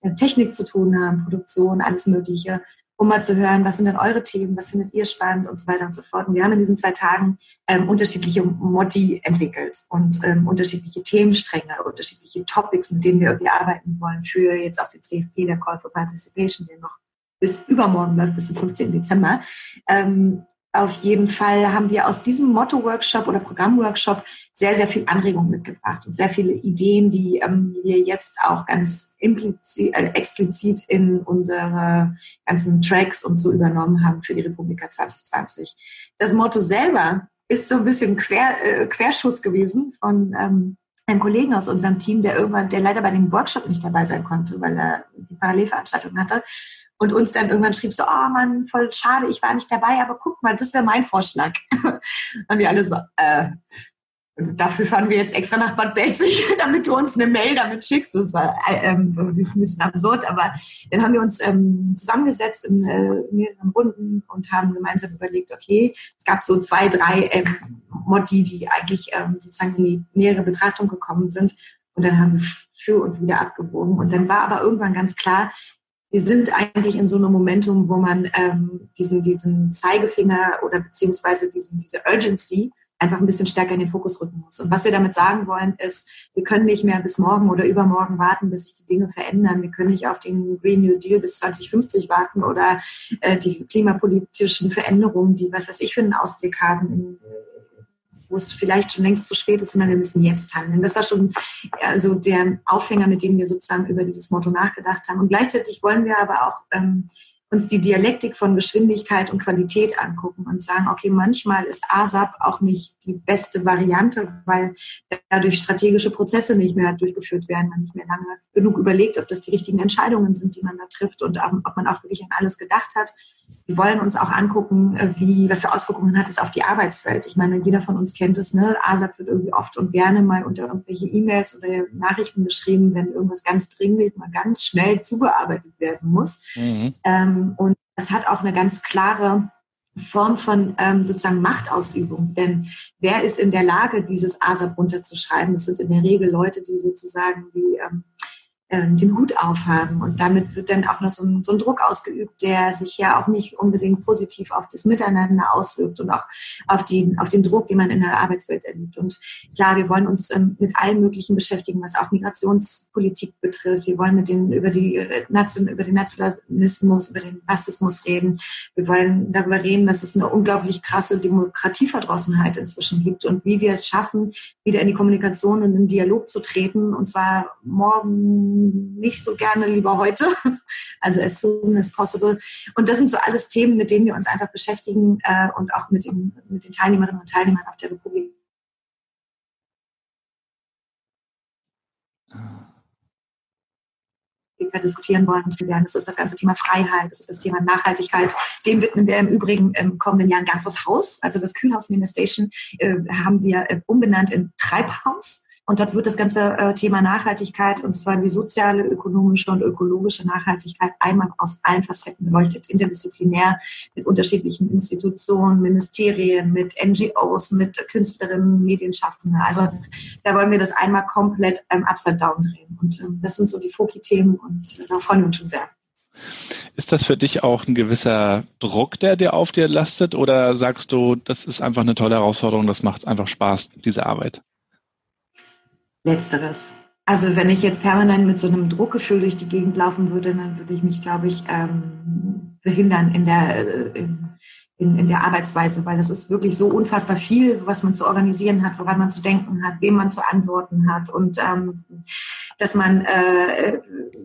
äh, Technik zu tun haben, Produktion, alles Mögliche, um mal zu hören, was sind denn eure Themen, was findet ihr spannend und so weiter und so fort. Und wir haben in diesen zwei Tagen ähm, unterschiedliche Motti entwickelt und ähm, unterschiedliche Themenstränge, unterschiedliche Topics, mit denen wir irgendwie arbeiten wollen für jetzt auch den CFP, der Call for Participation, der noch bis übermorgen läuft, bis zum 15. Dezember. Ähm, auf jeden Fall haben wir aus diesem Motto-Workshop oder Programm-Workshop sehr, sehr viel Anregung mitgebracht und sehr viele Ideen, die ähm, wir jetzt auch ganz implizit, äh, explizit in unsere ganzen Tracks und so übernommen haben für die Republika 2020. Das Motto selber ist so ein bisschen Quer, äh, Querschuss gewesen von ähm, einem Kollegen aus unserem Team, der irgendwann, der leider bei dem Workshop nicht dabei sein konnte, weil er die Parallelveranstaltung hatte und uns dann irgendwann schrieb so, oh Mann, voll schade, ich war nicht dabei, aber guck mal, das wäre mein Vorschlag. und wir alle so, äh, dafür fahren wir jetzt extra nach Bad Belzig, damit du uns eine Mail damit schickst. Das war äh, ähm, ein bisschen absurd, aber dann haben wir uns ähm, zusammengesetzt in äh, mehreren Runden und haben gemeinsam überlegt, okay, es gab so zwei, drei ähm, Motti, die eigentlich ähm, sozusagen in die nähere Betrachtung gekommen sind. Und dann haben wir für und wieder abgewogen. Und dann war aber irgendwann ganz klar, wir sind eigentlich in so einem Momentum, wo man ähm, diesen, diesen Zeigefinger oder beziehungsweise diesen, diese Urgency einfach ein bisschen stärker in den Fokus rücken muss. Und was wir damit sagen wollen, ist, wir können nicht mehr bis morgen oder übermorgen warten, bis sich die Dinge verändern. Wir können nicht auf den Green New Deal bis 2050 warten oder äh, die klimapolitischen Veränderungen, die was weiß ich für einen Ausblick haben in, wo es vielleicht schon längst zu spät ist, sondern wir müssen jetzt handeln. Das war schon also der Aufhänger, mit dem wir sozusagen über dieses Motto nachgedacht haben. Und gleichzeitig wollen wir aber auch ähm, uns die Dialektik von Geschwindigkeit und Qualität angucken und sagen, okay, manchmal ist ASAP auch nicht die beste Variante, weil dadurch strategische Prozesse nicht mehr durchgeführt werden, man nicht mehr lange genug überlegt, ob das die richtigen Entscheidungen sind, die man da trifft und ob man auch wirklich an alles gedacht hat. wir wollen uns auch angucken, äh, wie, was für Auswirkungen hat es auf die Arbeitswelt. Ich meine, jeder von uns kennt es, ne? ASAP wird irgendwie oft und gerne mal unter irgendwelche E-Mails oder Nachrichten geschrieben, wenn irgendwas ganz dringlich mal ganz schnell zugearbeitet werden muss. Mhm. Ähm, und es hat auch eine ganz klare Form von ähm, sozusagen Machtausübung. Denn wer ist in der Lage, dieses ASAP runterzuschreiben? Das sind in der Regel Leute, die sozusagen die ähm, ähm, den Hut aufhaben. Und damit wird dann auch noch so ein, so ein, Druck ausgeübt, der sich ja auch nicht unbedingt positiv auf das Miteinander auswirkt und auch auf, die, auf den Druck, den man in der Arbeitswelt erlebt. Und klar, wir wollen uns ähm, mit allem Möglichen beschäftigen, was auch Migrationspolitik betrifft. Wir wollen mit den, über, die, äh, über den Nationalismus, über den Rassismus reden. Wir wollen darüber reden, dass es eine unglaublich krasse Demokratieverdrossenheit inzwischen gibt und wie wir es schaffen, wieder in die Kommunikation und in den Dialog zu treten. Und zwar morgen nicht so gerne lieber heute, also as soon as possible. Und das sind so alles Themen, mit denen wir uns einfach beschäftigen äh, und auch mit den, mit den Teilnehmerinnen und Teilnehmern auf der Republik. diskutieren wollen. Das ist das ganze Thema Freiheit, das ist das Thema Nachhaltigkeit. Dem widmen wir im Übrigen im kommenden Jahr ein ganzes Haus. Also das Kühlhaus neben der Station äh, haben wir äh, umbenannt in Treibhaus. Und dort wird das ganze äh, Thema Nachhaltigkeit, und zwar die soziale, ökonomische und ökologische Nachhaltigkeit, einmal aus allen Facetten beleuchtet, interdisziplinär mit unterschiedlichen Institutionen, Ministerien, mit NGOs, mit Künstlerinnen, Medienschaffenden. Also da wollen wir das einmal komplett ähm, upside down drehen. Und ähm, das sind so die Foki-Themen und äh, da freuen wir uns schon sehr. Ist das für dich auch ein gewisser Druck, der dir auf dir lastet? Oder sagst du, das ist einfach eine tolle Herausforderung, das macht einfach Spaß, diese Arbeit? Letzteres. Also wenn ich jetzt permanent mit so einem Druckgefühl durch die Gegend laufen würde, dann würde ich mich, glaube ich, ähm, behindern in der, äh, in, in, in, der Arbeitsweise, weil das ist wirklich so unfassbar viel, was man zu organisieren hat, woran man zu denken hat, wem man zu antworten hat und ähm, dass man äh,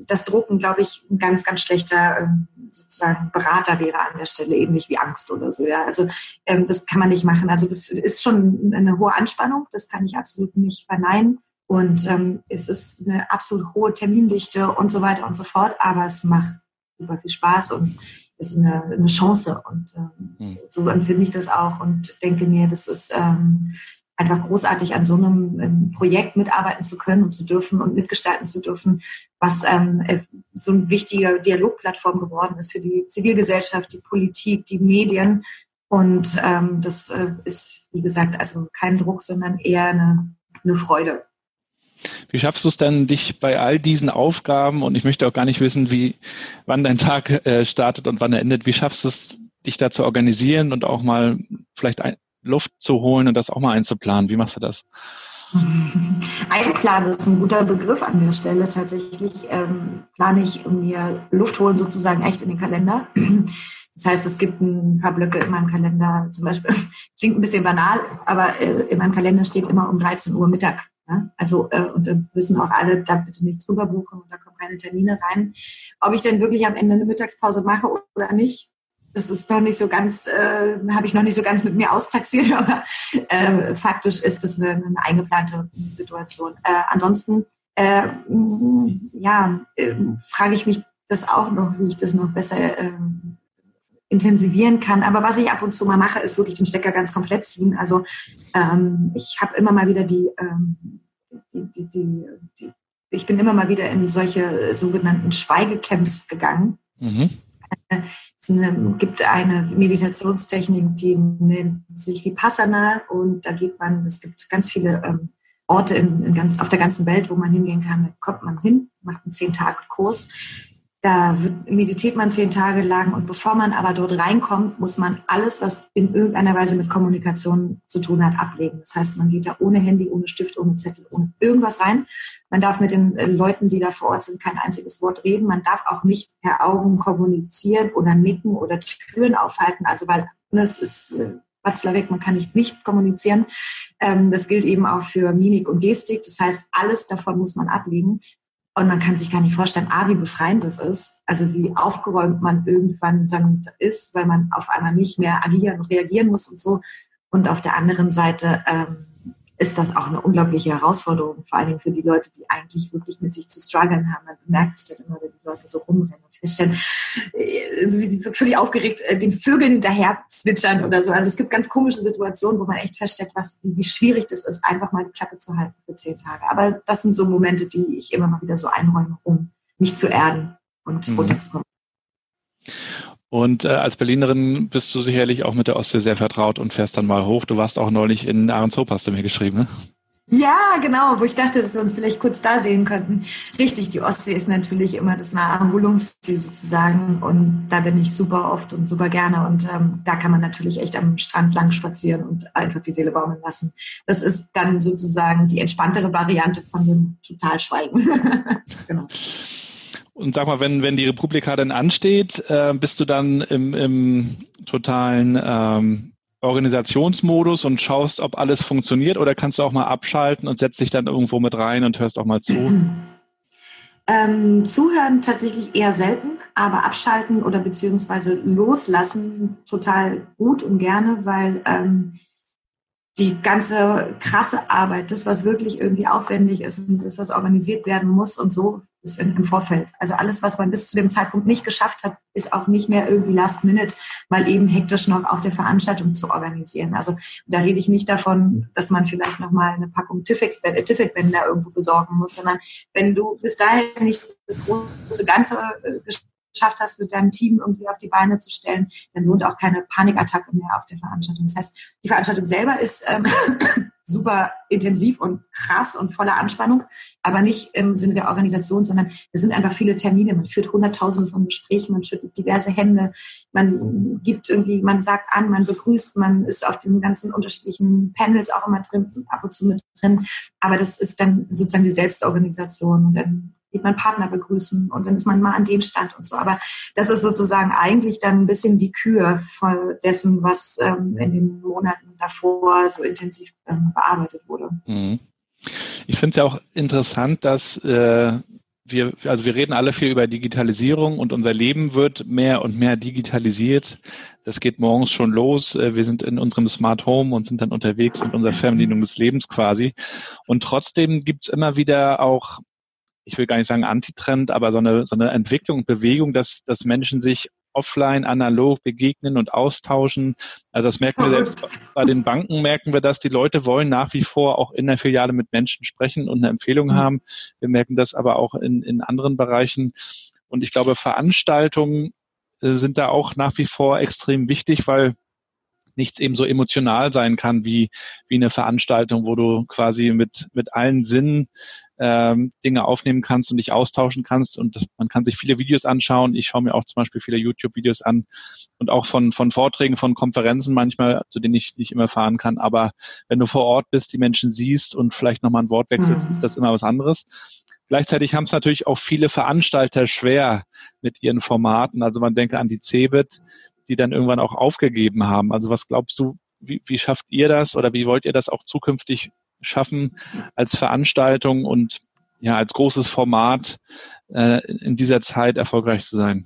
das Drucken, glaube ich, ein ganz, ganz schlechter äh, sozusagen Berater wäre an der Stelle, ähnlich wie Angst oder so. Ja, also ähm, das kann man nicht machen. Also das ist schon eine hohe Anspannung, das kann ich absolut nicht verneinen. Und ähm, es ist eine absolut hohe Termindichte und so weiter und so fort, aber es macht super viel Spaß und es ist eine, eine Chance. Und ähm, mhm. so empfinde ich das auch und denke mir, das ist ähm, einfach großartig, an so einem, einem, Projekt mitarbeiten zu können und zu dürfen und mitgestalten zu dürfen, was ähm, äh, so eine wichtige Dialogplattform geworden ist für die Zivilgesellschaft, die Politik, die Medien. Und ähm, das äh, ist, wie gesagt, also kein Druck, sondern eher eine, eine Freude. Wie schaffst du es denn, dich bei all diesen Aufgaben, und ich möchte auch gar nicht wissen, wie, wann dein Tag äh, startet und wann er endet, wie schaffst du es, dich da zu organisieren und auch mal vielleicht ein, Luft zu holen und das auch mal einzuplanen? Wie machst du das? Einplanen ist ein guter Begriff an der Stelle. Tatsächlich ähm, plane ich mir Luft holen sozusagen echt in den Kalender. Das heißt, es gibt ein paar Blöcke in meinem Kalender, zum Beispiel, klingt ein bisschen banal, aber äh, in meinem Kalender steht immer um 13 Uhr Mittag. Ja? Also, äh, und da wissen auch alle, da bitte nichts drüber buchen und da kommen keine Termine rein. Ob ich denn wirklich am Ende eine Mittagspause mache oder nicht, das ist noch nicht so ganz, äh, habe ich noch nicht so ganz mit mir austaxiert, aber äh, faktisch ist das eine, eine eingeplante Situation. Äh, ansonsten, äh, ja, äh, frage ich mich das auch noch, wie ich das noch besser äh, intensivieren kann. Aber was ich ab und zu mal mache, ist wirklich den Stecker ganz komplett ziehen. Also ähm, ich habe immer mal wieder die, ähm, die, die, die, die, ich bin immer mal wieder in solche sogenannten Schweigecamps gegangen. Mhm. Es eine, gibt eine Meditationstechnik, die nennt sich Vipassana und da geht man, es gibt ganz viele ähm, Orte in, in ganz, auf der ganzen Welt, wo man hingehen kann. Da kommt man hin, macht einen zehn Tage Kurs da meditiert man zehn Tage lang und bevor man aber dort reinkommt, muss man alles, was in irgendeiner Weise mit Kommunikation zu tun hat, ablegen. Das heißt, man geht da ohne Handy, ohne Stift, ohne Zettel, ohne irgendwas rein. Man darf mit den äh, Leuten, die da vor Ort sind, kein einziges Wort reden. Man darf auch nicht per Augen kommunizieren oder nicken oder Türen aufhalten. Also weil das ist äh, Watzlawick, man kann nicht nicht kommunizieren. Ähm, das gilt eben auch für Mimik und Gestik. Das heißt, alles davon muss man ablegen. Und man kann sich gar nicht vorstellen, A, wie befreiend das ist, also wie aufgeräumt man irgendwann dann ist, weil man auf einmal nicht mehr agieren und reagieren muss und so. Und auf der anderen Seite ähm, ist das auch eine unglaubliche Herausforderung, vor allen Dingen für die Leute, die eigentlich wirklich mit sich zu strugglen haben. Man merkt es dann immer, wenn die Leute so rumrennen und feststellen, also wie sie völlig aufgeregt äh, den Vögeln hinterher zwitschern oder so. Also es gibt ganz komische Situationen, wo man echt feststellt, was, wie, wie schwierig das ist, einfach mal die Klappe zu halten für zehn Tage. Aber das sind so Momente, die ich immer mal wieder so einräume, um mich zu erden und mhm. runterzukommen. Und äh, als Berlinerin bist du sicherlich auch mit der Ostsee sehr vertraut und fährst dann mal hoch. Du warst auch neulich in Ahrenshoop, hast du mir geschrieben, ne? Ja, genau, wo ich dachte, dass wir uns vielleicht kurz da sehen könnten. Richtig, die Ostsee ist natürlich immer das Naherholungsziel sozusagen und da bin ich super oft und super gerne und ähm, da kann man natürlich echt am Strand lang spazieren und einfach die Seele baumeln lassen. Das ist dann sozusagen die entspanntere Variante von dem Totalschweigen. genau. Und sag mal, wenn, wenn die Republika dann ansteht, äh, bist du dann im, im totalen ähm, Organisationsmodus und schaust, ob alles funktioniert oder kannst du auch mal abschalten und setzt dich dann irgendwo mit rein und hörst auch mal zu? Ähm, zuhören tatsächlich eher selten, aber abschalten oder beziehungsweise loslassen total gut und gerne, weil ähm, die ganze krasse Arbeit, das, was wirklich irgendwie aufwendig ist und das, was organisiert werden muss und so, ist im Vorfeld. Also alles, was man bis zu dem Zeitpunkt nicht geschafft hat, ist auch nicht mehr irgendwie last minute, mal eben hektisch noch auf der Veranstaltung zu organisieren. Also da rede ich nicht davon, dass man vielleicht noch mal eine Packung Tiffix-Bänder irgendwo besorgen muss, sondern wenn du bis dahin nicht das große Ganze äh, geschafft hast, mit deinem Team irgendwie auf die Beine zu stellen, dann lohnt auch keine Panikattacke mehr auf der Veranstaltung. Das heißt, die Veranstaltung selber ist ähm, super intensiv und krass und voller Anspannung, aber nicht im Sinne der Organisation, sondern es sind einfach viele Termine. Man führt hunderttausende von Gesprächen, man schüttelt diverse Hände, man gibt irgendwie, man sagt an, man begrüßt, man ist auf diesen ganzen unterschiedlichen Panels auch immer drin, ab und zu mit drin. Aber das ist dann sozusagen die Selbstorganisation und dann geht man Partner begrüßen und dann ist man mal an dem Stand und so. Aber das ist sozusagen eigentlich dann ein bisschen die Kür von dessen, was ähm, in den Monaten davor so intensiv ähm, bearbeitet wurde. Mhm. Ich finde es ja auch interessant, dass äh, wir, also wir reden alle viel über Digitalisierung und unser Leben wird mehr und mehr digitalisiert. Das geht morgens schon los. Äh, wir sind in unserem Smart Home und sind dann unterwegs mit unserer Fernbedienung des Lebens quasi. Und trotzdem gibt es immer wieder auch ich will gar nicht sagen Antitrend, aber so eine, so eine Entwicklung, Bewegung, dass, dass Menschen sich offline, analog begegnen und austauschen. Also das merken wir selbst bei den Banken, merken wir das. Die Leute wollen nach wie vor auch in der Filiale mit Menschen sprechen und eine Empfehlung mhm. haben. Wir merken das aber auch in, in anderen Bereichen. Und ich glaube, Veranstaltungen äh, sind da auch nach wie vor extrem wichtig, weil nichts eben so emotional sein kann wie, wie eine Veranstaltung, wo du quasi mit, mit allen Sinnen ähm, Dinge aufnehmen kannst und dich austauschen kannst. Und das, man kann sich viele Videos anschauen. Ich schaue mir auch zum Beispiel viele YouTube-Videos an und auch von, von Vorträgen, von Konferenzen manchmal, zu denen ich nicht immer fahren kann. Aber wenn du vor Ort bist, die Menschen siehst und vielleicht nochmal ein Wort wechselst, mhm. ist das immer was anderes. Gleichzeitig haben es natürlich auch viele Veranstalter schwer mit ihren Formaten. Also man denke an die CeBIT, die dann irgendwann auch aufgegeben haben. Also was glaubst du, wie, wie schafft ihr das oder wie wollt ihr das auch zukünftig schaffen als Veranstaltung und ja als großes Format äh, in dieser Zeit erfolgreich zu sein?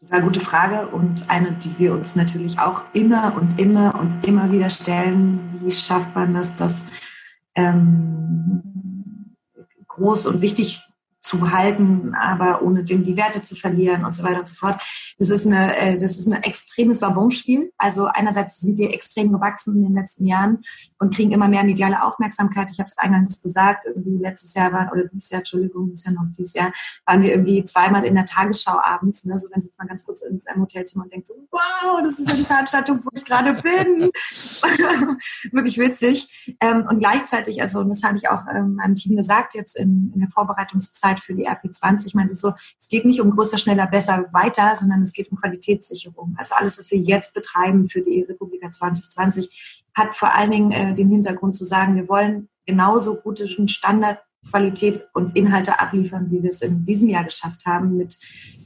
Total gute Frage und eine, die wir uns natürlich auch immer und immer und immer wieder stellen. Wie schafft man das, das ähm, groß und wichtig zu halten, aber ohne den, die Werte zu verlieren und so weiter und so fort. Das ist eine, äh, das ist ein extremes Wabonspiel. Also einerseits sind wir extrem gewachsen in den letzten Jahren und kriegen immer mehr mediale Aufmerksamkeit. Ich habe es eingangs gesagt, irgendwie letztes Jahr war, oder dieses Jahr, Entschuldigung, dieses Jahr noch dieses Jahr, waren wir irgendwie zweimal in der Tagesschau abends. Ne? So, dann sitzt man ganz kurz in einem Hotelzimmer und denkt so, wow, das ist ja die Veranstaltung, wo ich gerade bin. Wirklich witzig. Ähm, und gleichzeitig, also, und das habe ich auch ähm, meinem Team gesagt jetzt in, in der Vorbereitungszeit, Zeit für die RP20. Ich meinte so, es geht nicht um größer, schneller, besser, weiter, sondern es geht um Qualitätssicherung. Also alles, was wir jetzt betreiben für die Republika 2020, hat vor allen Dingen äh, den Hintergrund zu sagen, wir wollen genauso guten Standard Qualität und Inhalte abliefern, wie wir es in diesem Jahr geschafft haben, mit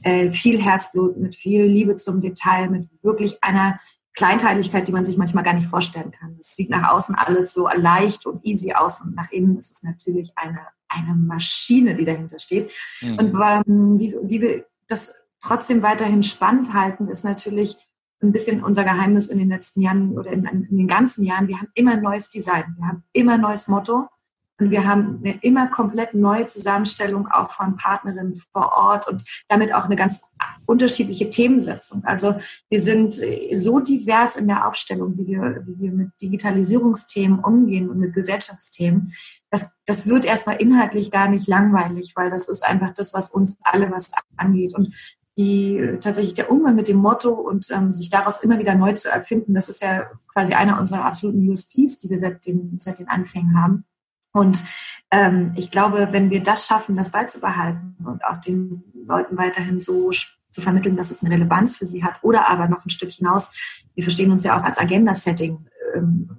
äh, viel Herzblut, mit viel Liebe zum Detail, mit wirklich einer Kleinteiligkeit, die man sich manchmal gar nicht vorstellen kann. Es sieht nach außen alles so leicht und easy aus und nach innen ist es natürlich eine eine Maschine, die dahinter steht. Mhm. Und ähm, wie, wie wir das trotzdem weiterhin spannend halten, ist natürlich ein bisschen unser Geheimnis in den letzten Jahren oder in, in, den ganzen Jahren. Wir haben immer ein neues Design, wir haben immer ein neues Motto. Und wir haben eine immer komplett neue Zusammenstellung auch von Partnerinnen vor Ort und damit auch eine ganz unterschiedliche Themensetzung. Also wir sind so divers in der Aufstellung, wie wir, wie wir mit Digitalisierungsthemen umgehen und mit Gesellschaftsthemen. Das, das wird erstmal inhaltlich gar nicht langweilig, weil das ist einfach das, was uns alle was angeht. Und die tatsächlich der Umgang mit dem Motto und ähm, sich daraus immer wieder neu zu erfinden, das ist ja quasi einer unserer absoluten USPs, die wir seit den, seit den Anfängen haben. Und ähm, ich glaube, wenn wir das schaffen, das beizubehalten und auch den Leuten weiterhin so zu vermitteln, dass es eine Relevanz für sie hat oder aber noch ein Stück hinaus, wir verstehen uns ja auch als Agenda-Setting. Ähm.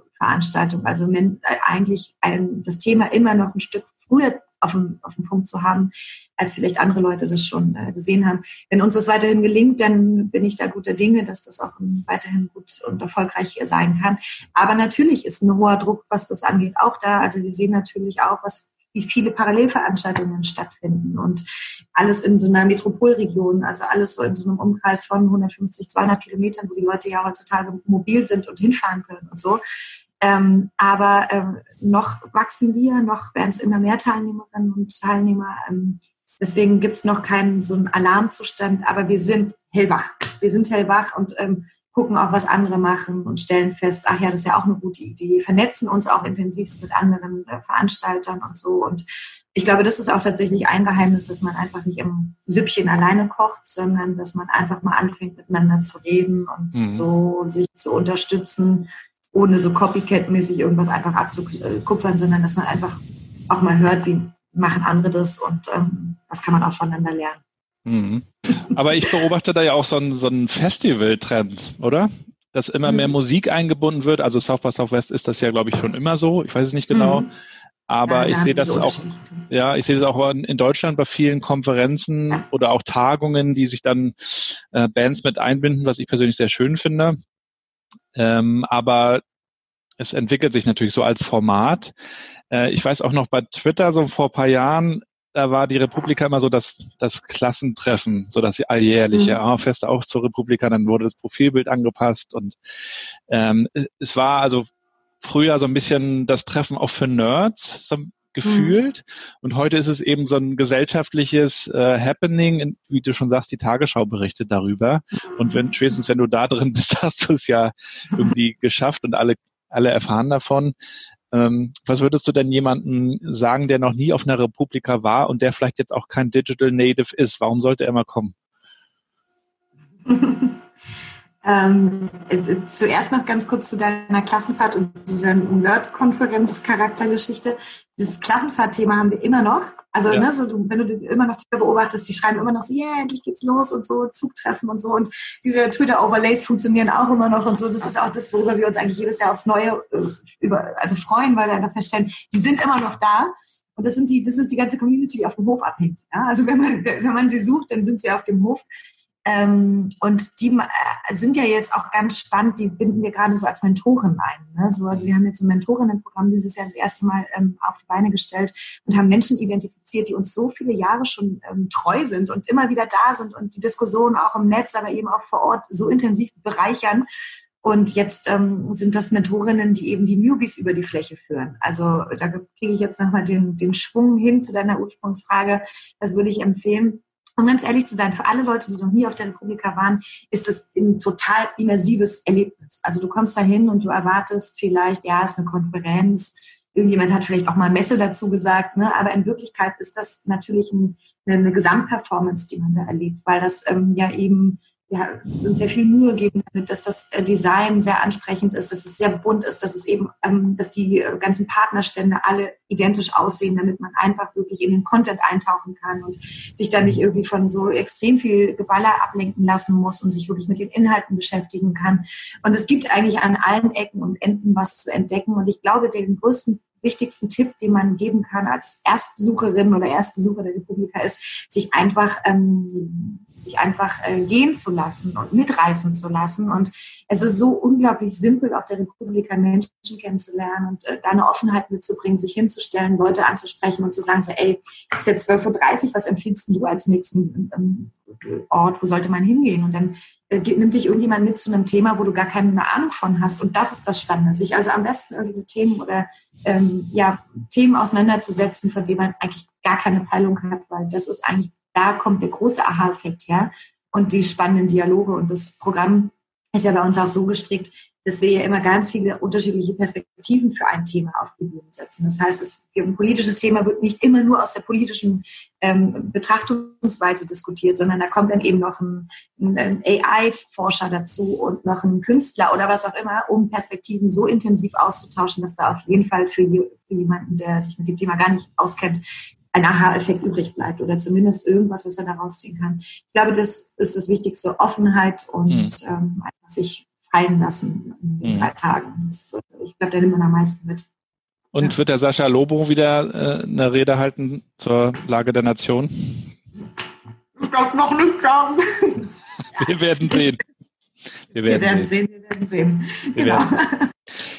Also wenn, äh, eigentlich ein, das Thema immer noch ein Stück früher auf dem, auf dem Punkt zu haben, als vielleicht andere Leute das schon äh, gesehen haben. Wenn uns das weiterhin gelingt, dann bin ich da guter Dinge, dass das auch weiterhin gut und erfolgreich sein kann. Aber natürlich ist ein hoher Druck, was das angeht, auch da. Also wir sehen natürlich auch, was wie viele Parallelveranstaltungen stattfinden und alles in so einer Metropolregion, also alles so in so einem Umkreis von 150, 200 Kilometern, wo die Leute ja heutzutage mobil sind und hinfahren können und so. Ähm, aber ähm, noch wachsen wir, noch werden es immer mehr Teilnehmerinnen und Teilnehmer. Ähm, deswegen gibt es noch keinen so einen Alarmzustand, aber wir sind hellwach. Wir sind hellwach und ähm, gucken auch, was andere machen und stellen fest, ach ja, das ist ja auch eine gute Idee, vernetzen uns auch intensiv mit anderen äh, Veranstaltern und so. Und ich glaube, das ist auch tatsächlich ein Geheimnis, dass man einfach nicht im Süppchen alleine kocht, sondern dass man einfach mal anfängt, miteinander zu reden und mhm. so sich zu unterstützen ohne so Copycat-mäßig irgendwas einfach abzukupfern, sondern dass man einfach auch mal hört, wie machen andere das und ähm, was kann man auch voneinander lernen. Mhm. Aber ich beobachte da ja auch so einen, so einen Festival-Trend, oder? Dass immer mhm. mehr Musik eingebunden wird. Also South by Southwest ist das ja, glaube ich, schon immer so. Ich weiß es nicht genau. Mhm. Aber ja, ich sehe das auch, ja, ich sehe das auch in Deutschland bei vielen Konferenzen ja. oder auch Tagungen, die sich dann äh, Bands mit einbinden, was ich persönlich sehr schön finde. Ähm, aber es entwickelt sich natürlich so als Format. Äh, ich weiß auch noch bei Twitter so vor paar Jahren, da war die Republika immer so das, das Klassentreffen, so das alljährliche, mhm. ah, fest auch zur Republika, dann wurde das Profilbild angepasst und ähm, es war also früher so ein bisschen das Treffen auch für Nerds, so gefühlt. Mhm. Und heute ist es eben so ein gesellschaftliches äh, Happening, wie du schon sagst, die Tagesschau berichtet darüber. Und wenn, spätestens wenn du da drin bist, hast du es ja irgendwie geschafft und alle, alle erfahren davon. Ähm, was würdest du denn jemandem sagen, der noch nie auf einer Republika war und der vielleicht jetzt auch kein Digital Native ist? Warum sollte er mal kommen? Ähm, äh, zuerst noch ganz kurz zu deiner Klassenfahrt und dieser Nerd-Konferenz-Charaktergeschichte. Dieses Klassenfahrt-Thema haben wir immer noch. Also, ja. ne, so, du, wenn du immer noch Twitter beobachtest, die schreiben immer noch so, yeah, endlich geht's los und so, Zugtreffen und so. Und diese Twitter-Overlays funktionieren auch immer noch und so. Das ist auch das, worüber wir uns eigentlich jedes Jahr aufs Neue äh, über, also freuen, weil wir einfach feststellen, die sind immer noch da. Und das sind die, das ist die ganze Community, die auf dem Hof abhängt. Ja? Also wenn man, wenn man sie sucht, dann sind sie auf dem Hof. Ähm, und die äh, sind ja jetzt auch ganz spannend, die binden wir gerade so als Mentoren ein. Ne? So, also wir haben jetzt ein Mentorinnenprogramm dieses Jahr das erste Mal ähm, auf die Beine gestellt und haben Menschen identifiziert, die uns so viele Jahre schon ähm, treu sind und immer wieder da sind und die Diskussionen auch im Netz, aber eben auch vor Ort so intensiv bereichern. Und jetzt ähm, sind das Mentorinnen, die eben die Newbies über die Fläche führen. Also da kriege ich jetzt nochmal den, den Schwung hin zu deiner Ursprungsfrage. Das würde ich empfehlen um ganz ehrlich zu sein, für alle Leute, die noch nie auf der Republika waren, ist es ein total immersives Erlebnis. Also du kommst da hin und du erwartest vielleicht, ja, es ist eine Konferenz, irgendjemand hat vielleicht auch mal Messe dazu gesagt, ne? aber in Wirklichkeit ist das natürlich ein, eine Gesamtperformance, die man da erlebt, weil das ähm, ja eben ja, uns sehr viel Mühe geben damit, dass das äh, Design sehr ansprechend ist, dass es sehr bunt ist, dass es eben, ähm, dass die äh, ganzen Partnerstände alle identisch aussehen, damit man einfach wirklich in den Content eintauchen kann und sich dann nicht irgendwie von so extrem viel Geballer ablenken lassen muss und sich wirklich mit den Inhalten beschäftigen kann. Und es gibt eigentlich an allen Ecken und Enden was zu entdecken. Und ich glaube, den größten wichtigsten Tipp, den man geben kann als Erstbesucherin oder Erstbesucher der Republika ist, sich einfach ähm, sich einfach äh, gehen zu lassen und mitreißen zu lassen. Und es ist so unglaublich simpel, auf der Republika Menschen kennenzulernen und äh, da eine Offenheit mitzubringen, sich hinzustellen, Leute anzusprechen und zu sagen, so, ey, ist jetzt 12.30 Uhr, was empfiehlst du als nächsten ähm, Ort, wo sollte man hingehen? Und dann äh, nimmt dich irgendjemand mit zu einem Thema, wo du gar keine Ahnung von hast. Und das ist das Spannende, sich also am besten irgendwie Themen oder ähm, ja, Themen auseinanderzusetzen, von denen man eigentlich gar keine Peilung hat, weil das ist eigentlich, da kommt der große Aha-Effekt her und die spannenden Dialoge. Und das Programm ist ja bei uns auch so gestrickt, dass wir ja immer ganz viele unterschiedliche Perspektiven für ein Thema auf die Bühne setzen. Das heißt, ein politisches Thema wird nicht immer nur aus der politischen ähm, Betrachtungsweise diskutiert, sondern da kommt dann eben noch ein, ein AI-Forscher dazu und noch ein Künstler oder was auch immer, um Perspektiven so intensiv auszutauschen, dass da auf jeden Fall für, für jemanden, der sich mit dem Thema gar nicht auskennt, ein Aha-Effekt übrig bleibt oder zumindest irgendwas, was er da rausziehen kann. Ich glaube, das ist das Wichtigste, Offenheit und mhm. ähm, sich fallen lassen in den mhm. drei Tagen. Das, ich glaube, da nimmt man am meisten mit. Und ja. wird der Sascha Lobo wieder äh, eine Rede halten zur Lage der Nation? Ich darf noch nicht sagen. Wir werden sehen. Wir werden, wir werden sehen. sehen. wir werden sehen. Wir genau. Werden.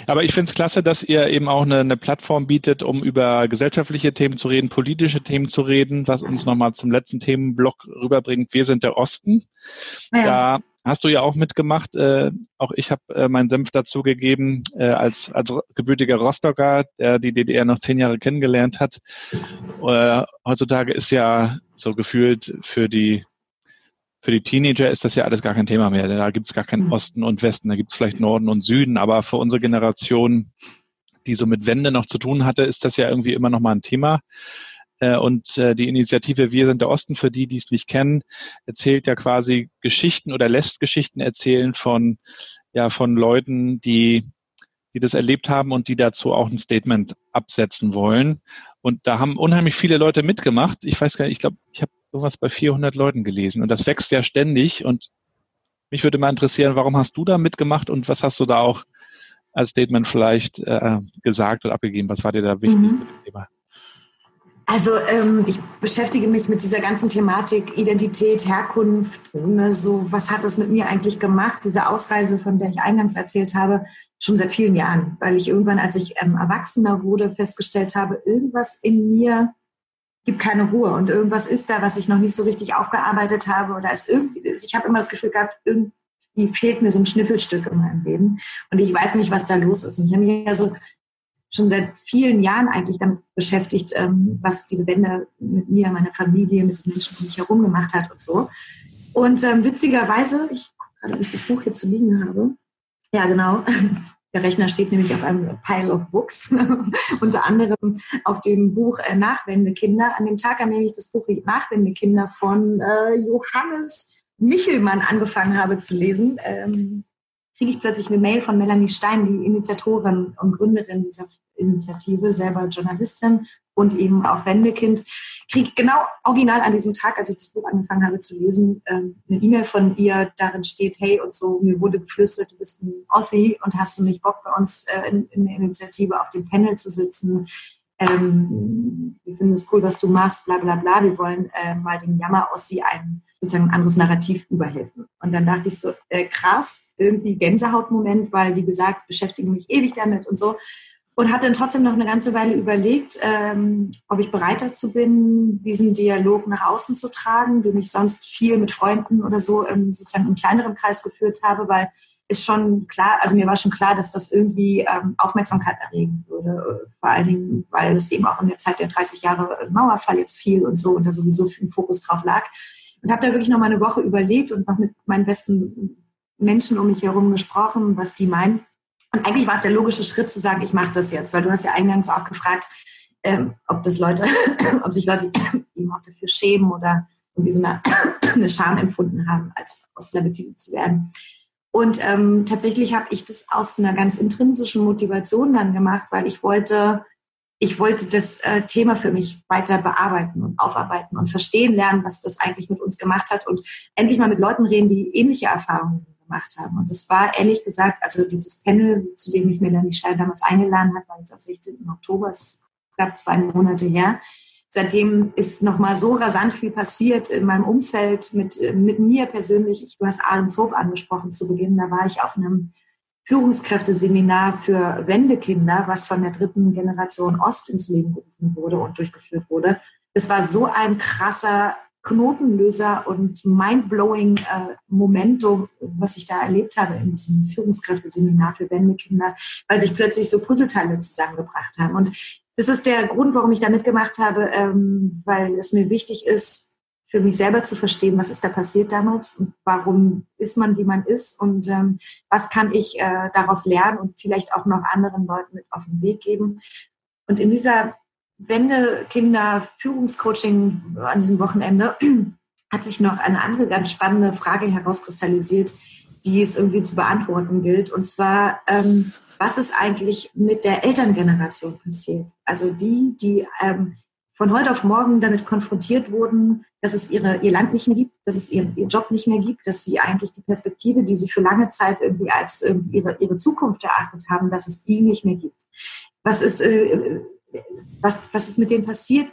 Aber ich finde es klasse, dass ihr eben auch eine, eine, Plattform bietet, um über gesellschaftliche Themen zu reden, politische Themen zu reden, was uns nochmal zum letzten Themenblock rüberbringt. Wir sind der Osten. Ja. Da hast du ja auch mitgemacht. Äh, auch ich habe äh, meinen Senf dazugegeben äh, als, als gebürtiger Rostocker, der die DDR noch zehn Jahre kennengelernt hat. Äh, heutzutage ist ja so gefühlt für die für die Teenager ist das ja alles gar kein Thema mehr. Da gibt es gar keinen mhm. Osten und Westen, da gibt es vielleicht Norden und Süden, aber für unsere Generation, die so mit Wende noch zu tun hatte, ist das ja irgendwie immer noch mal ein Thema. Äh, und äh, die Initiative Wir sind der Osten, für die, die es nicht kennen, erzählt ja quasi Geschichten oder lässt Geschichten erzählen von, ja, von Leuten, die, die das erlebt haben und die dazu auch ein Statement absetzen wollen. Und da haben unheimlich viele Leute mitgemacht. Ich weiß gar nicht, ich glaube, ich habe irgendwas bei 400 Leuten gelesen. Und das wächst ja ständig. Und mich würde mal interessieren, warum hast du da mitgemacht und was hast du da auch als Statement vielleicht äh, gesagt oder abgegeben? Was war dir da wichtig mhm. Thema? Also ähm, ich beschäftige mich mit dieser ganzen Thematik Identität, Herkunft, ne, so was hat das mit mir eigentlich gemacht, diese Ausreise, von der ich eingangs erzählt habe, schon seit vielen Jahren, weil ich irgendwann, als ich ähm, erwachsener wurde, festgestellt habe, irgendwas in mir gibt keine Ruhe und irgendwas ist da, was ich noch nicht so richtig aufgearbeitet habe oder es irgendwie, ich habe immer das Gefühl gehabt, irgendwie fehlt mir so ein Schnüffelstück in meinem Leben und ich weiß nicht, was da los ist. Und ich habe mich ja so schon seit vielen Jahren eigentlich damit beschäftigt, ähm, was diese Wende mit mir, meiner Familie, mit den Menschen um mich herum gemacht hat und so. Und ähm, witzigerweise, ich gucke gerade, ob ich das Buch hier zu liegen habe. Ja, genau. Der Rechner steht nämlich auf einem Pile of Books, unter anderem auf dem Buch äh, Nachwendekinder. An dem Tag, an dem ich das Buch Nachwendekinder von äh, Johannes Michelmann angefangen habe zu lesen, ähm, kriege ich plötzlich eine Mail von Melanie Stein, die Initiatorin und Gründerin dieser Initiative, selber Journalistin und eben auch Wendekind, kriege genau original an diesem Tag, als ich das Buch angefangen habe zu lesen, ähm, eine E-Mail von ihr, darin steht, hey und so, mir wurde geflüstert, du bist ein Ossi und hast du nicht Bock bei uns äh, in, in der Initiative auf dem Panel zu sitzen? Ähm, wir finden es cool, was du machst, bla bla bla. Wir wollen äh, mal dem Jammer-Ossi ein sozusagen anderes Narrativ überhelfen. Und dann dachte ich so, äh, krass, irgendwie Gänsehautmoment, weil wie gesagt, beschäftige mich ewig damit und so und habe dann trotzdem noch eine ganze Weile überlegt, ähm, ob ich bereit dazu bin, diesen Dialog nach außen zu tragen, den ich sonst viel mit Freunden oder so ähm, sozusagen im kleineren Kreis geführt habe, weil ist schon klar, also mir war schon klar, dass das irgendwie ähm, Aufmerksamkeit erregen würde, vor allen Dingen, weil es eben auch in der Zeit der 30 Jahre Mauerfall jetzt viel und so und da sowieso viel Fokus drauf lag. Und habe da wirklich noch mal eine Woche überlegt und noch mit meinen besten Menschen um mich herum gesprochen, was die meinen. Und eigentlich war es der logische Schritt zu sagen, ich mache das jetzt, weil du hast ja eingangs auch gefragt, ähm, ob das Leute, ob sich Leute eben auch dafür schämen oder irgendwie so eine, eine Scham empfunden haben, als Ostler betitelt zu werden. Und ähm, tatsächlich habe ich das aus einer ganz intrinsischen Motivation dann gemacht, weil ich wollte, ich wollte das äh, Thema für mich weiter bearbeiten und aufarbeiten und verstehen lernen, was das eigentlich mit uns gemacht hat und endlich mal mit Leuten reden, die ähnliche Erfahrungen gemacht haben. Und das war ehrlich gesagt, also dieses Panel, zu dem ich Melanie Stein damals eingeladen habe, war jetzt am 16. Oktober, es gab zwei Monate her. Seitdem ist nochmal so rasant viel passiert in meinem Umfeld, mit, mit mir persönlich. Ich, du hast Ahrenshoop angesprochen zu Beginn. Da war ich auf einem Führungskräfteseminar für Wendekinder, was von der dritten Generation Ost ins Leben gerufen wurde und durchgeführt wurde. Es war so ein krasser Knotenlöser und mindblowing äh, Momentum, was ich da erlebt habe in diesem Führungskräfteseminar für Wendekinder, weil sich plötzlich so Puzzleteile zusammengebracht haben. Und das ist der Grund, warum ich da mitgemacht habe, ähm, weil es mir wichtig ist, für mich selber zu verstehen, was ist da passiert damals und warum ist man, wie man ist und ähm, was kann ich äh, daraus lernen und vielleicht auch noch anderen Leuten mit auf den Weg geben. Und in dieser Wende-Kinder-Führungscoaching an diesem Wochenende hat sich noch eine andere ganz spannende Frage herauskristallisiert, die es irgendwie zu beantworten gilt. Und zwar, ähm, was ist eigentlich mit der Elterngeneration passiert? Also die, die ähm, von heute auf morgen damit konfrontiert wurden, dass es ihre, ihr Land nicht mehr gibt, dass es ihren, ihr Job nicht mehr gibt, dass sie eigentlich die Perspektive, die sie für lange Zeit irgendwie als irgendwie ihre, ihre Zukunft erachtet haben, dass es die nicht mehr gibt. Was ist, äh, was, was ist mit denen passiert?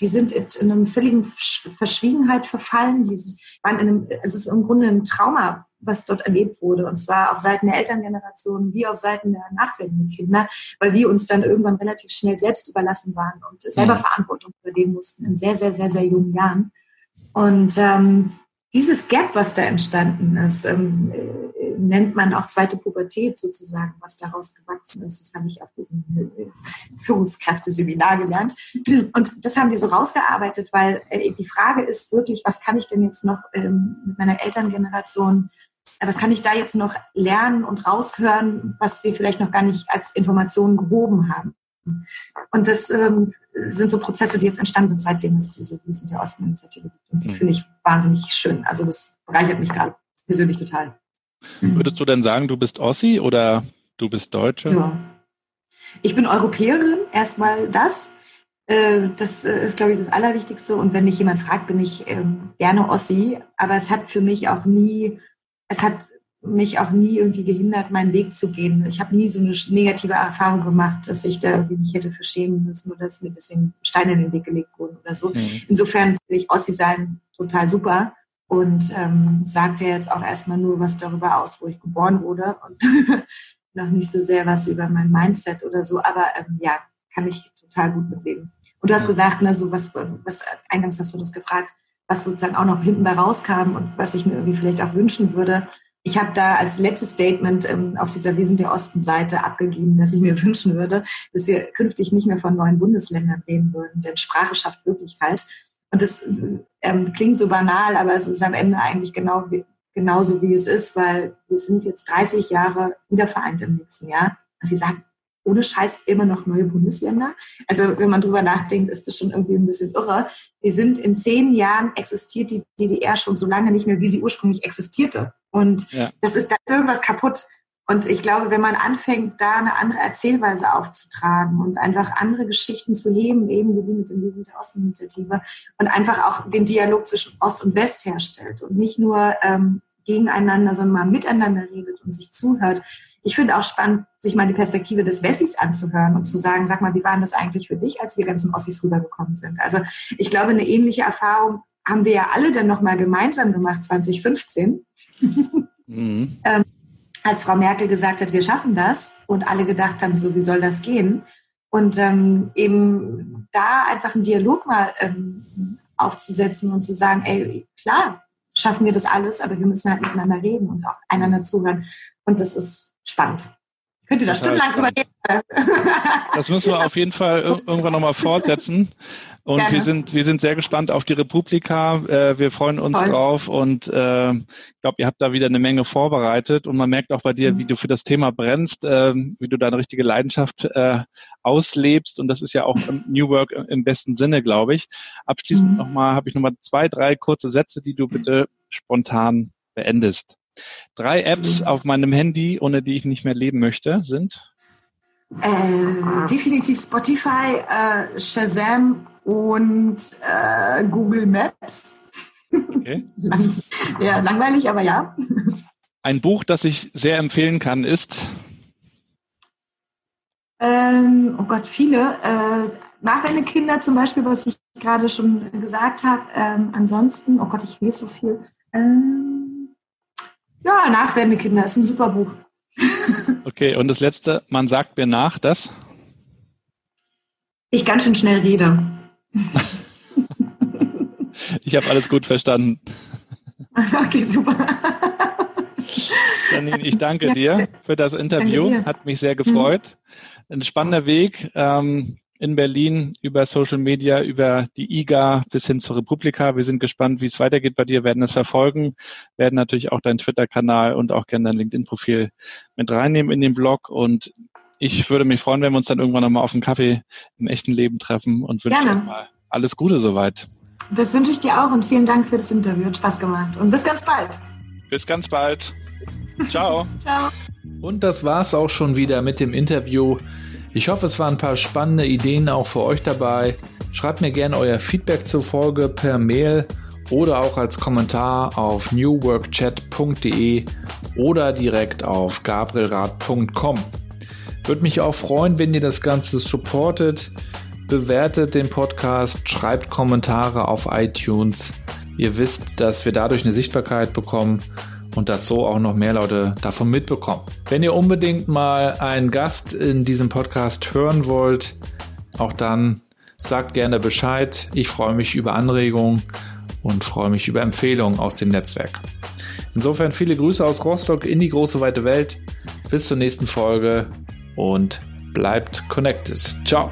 Die sind in einem völligen Verschwiegenheit verfallen. Die waren in einem, es ist im Grunde ein Trauma, was dort erlebt wurde. Und zwar auf Seiten der Elterngeneration wie auf Seiten der nachwendenden Kinder, weil wir uns dann irgendwann relativ schnell selbst überlassen waren und selber mhm. Verantwortung übernehmen mussten in sehr, sehr, sehr, sehr jungen Jahren. Und ähm, dieses Gap, was da entstanden ist, ähm, äh, nennt man auch zweite Pubertät sozusagen, was daraus gewachsen ist. Das habe ich auf diesem Führungskräfteseminar gelernt. Und das haben wir so rausgearbeitet, weil äh, die Frage ist wirklich, was kann ich denn jetzt noch ähm, mit meiner Elterngeneration, äh, was kann ich da jetzt noch lernen und raushören, was wir vielleicht noch gar nicht als Informationen gehoben haben. Und das ähm, sind so Prozesse, die jetzt entstanden sind, seitdem es diese Wiesen der Osten-Initiative gibt. Und die mhm. finde ich wahnsinnig schön. Also das bereichert mich gerade persönlich total. Würdest du denn sagen, du bist Ossi oder du bist Deutsche? Ja. Ich bin Europäerin, erstmal das. Äh, das äh, ist, glaube ich, das Allerwichtigste. Und wenn mich jemand fragt, bin ich ähm, gerne Ossi. Aber es hat für mich auch nie, es hat mich auch nie irgendwie gehindert, meinen Weg zu gehen. Ich habe nie so eine negative Erfahrung gemacht, dass ich da mich hätte verschämen müssen oder dass mir deswegen Steine in den Weg gelegt wurden oder so. Mhm. Insofern finde ich Ossi sein total super und ähm, sagt ja jetzt auch erstmal nur was darüber aus, wo ich geboren wurde und noch nicht so sehr was über mein Mindset oder so. Aber ähm, ja, kann ich total gut mitleben. Und du hast gesagt, ne, so was, was eingangs hast du das gefragt, was sozusagen auch noch hinten bei rauskam und was ich mir irgendwie vielleicht auch wünschen würde ich habe da als letztes Statement ähm, auf dieser Wir sind der Osten-Seite abgegeben, dass ich mir wünschen würde, dass wir künftig nicht mehr von neuen Bundesländern reden würden, denn Sprache schafft Wirklichkeit. Und das ähm, klingt so banal, aber es ist am Ende eigentlich genau wie, genauso, wie es ist, weil wir sind jetzt 30 Jahre wiedervereint im nächsten Jahr. Und wir sagen, ohne Scheiß immer noch neue Bundesländer. Also wenn man drüber nachdenkt, ist das schon irgendwie ein bisschen irre. Wir sind in zehn Jahren existiert die DDR schon so lange nicht mehr, wie sie ursprünglich existierte. Und ja. das ist, da ist irgendwas kaputt. Und ich glaube, wenn man anfängt, da eine andere Erzählweise aufzutragen und einfach andere Geschichten zu heben, eben wie die mit dem Leben der Osteninitiative und einfach auch den Dialog zwischen Ost und West herstellt und nicht nur ähm, gegeneinander, sondern mal miteinander redet und sich zuhört, ich finde auch spannend, sich mal die Perspektive des Wessis anzuhören und zu sagen, sag mal, wie war das eigentlich für dich, als wir ganzen Ossis rübergekommen sind? Also ich glaube, eine ähnliche Erfahrung haben wir ja alle dann nochmal gemeinsam gemacht, 2015. Mhm. ähm, als Frau Merkel gesagt hat, wir schaffen das und alle gedacht haben, so wie soll das gehen? Und ähm, eben da einfach einen Dialog mal ähm, aufzusetzen und zu sagen, ey, klar, schaffen wir das alles, aber wir müssen halt miteinander reden und auch einander zuhören. Und das ist spannend. Könnt ihr da stundenlang drüber reden? Das müssen wir auf jeden Fall irgendwann nochmal fortsetzen. Und Gerne. wir sind, wir sind sehr gespannt auf die Republika. Äh, wir freuen uns Voll. drauf und äh, ich glaube, ihr habt da wieder eine Menge vorbereitet und man merkt auch bei dir, mhm. wie du für das Thema brennst, äh, wie du deine richtige Leidenschaft äh, auslebst und das ist ja auch New Work im besten Sinne, glaube ich. Abschließend mhm. nochmal, habe ich nochmal zwei, drei kurze Sätze, die du bitte spontan beendest. Drei Apps auf meinem Handy, ohne die ich nicht mehr leben möchte, sind? Äh, definitiv Spotify, äh, Shazam und äh, Google Maps. Okay. Ja, langweilig, aber ja. Ein Buch, das ich sehr empfehlen kann, ist? Ähm, oh Gott, viele. Äh, Nachwendekinder zum Beispiel, was ich gerade schon gesagt habe. Ähm, ansonsten, oh Gott, ich lese so viel. Ähm, ja, Nachwendekinder ist ein super Buch. Okay, und das letzte, man sagt mir nach, dass? Ich ganz schön schnell rede. Ich habe alles gut verstanden. Okay, super. Janine, ich danke ja. dir für das Interview. Hat mich sehr gefreut. Mhm. Ein spannender Weg ähm, in Berlin über Social Media, über die IGA bis hin zur Republika. Wir sind gespannt, wie es weitergeht bei dir, werden es verfolgen, werden natürlich auch deinen Twitter-Kanal und auch gerne dein LinkedIn-Profil mit reinnehmen in den Blog. Und ich würde mich freuen, wenn wir uns dann irgendwann nochmal auf einen Kaffee im echten Leben treffen und wünsche erstmal alles Gute soweit. Das wünsche ich dir auch und vielen Dank für das Interview. Hat Spaß gemacht. Und bis ganz bald. Bis ganz bald. Ciao. Ciao. Und das war's auch schon wieder mit dem Interview. Ich hoffe, es waren ein paar spannende Ideen auch für euch dabei. Schreibt mir gerne euer Feedback zur Folge per Mail oder auch als Kommentar auf newworkchat.de oder direkt auf gabrielrad.com. Würde mich auch freuen, wenn ihr das Ganze supportet. Bewertet den Podcast, schreibt Kommentare auf iTunes. Ihr wisst, dass wir dadurch eine Sichtbarkeit bekommen und dass so auch noch mehr Leute davon mitbekommen. Wenn ihr unbedingt mal einen Gast in diesem Podcast hören wollt, auch dann sagt gerne Bescheid. Ich freue mich über Anregungen und freue mich über Empfehlungen aus dem Netzwerk. Insofern viele Grüße aus Rostock in die große weite Welt. Bis zur nächsten Folge und bleibt connected. Ciao.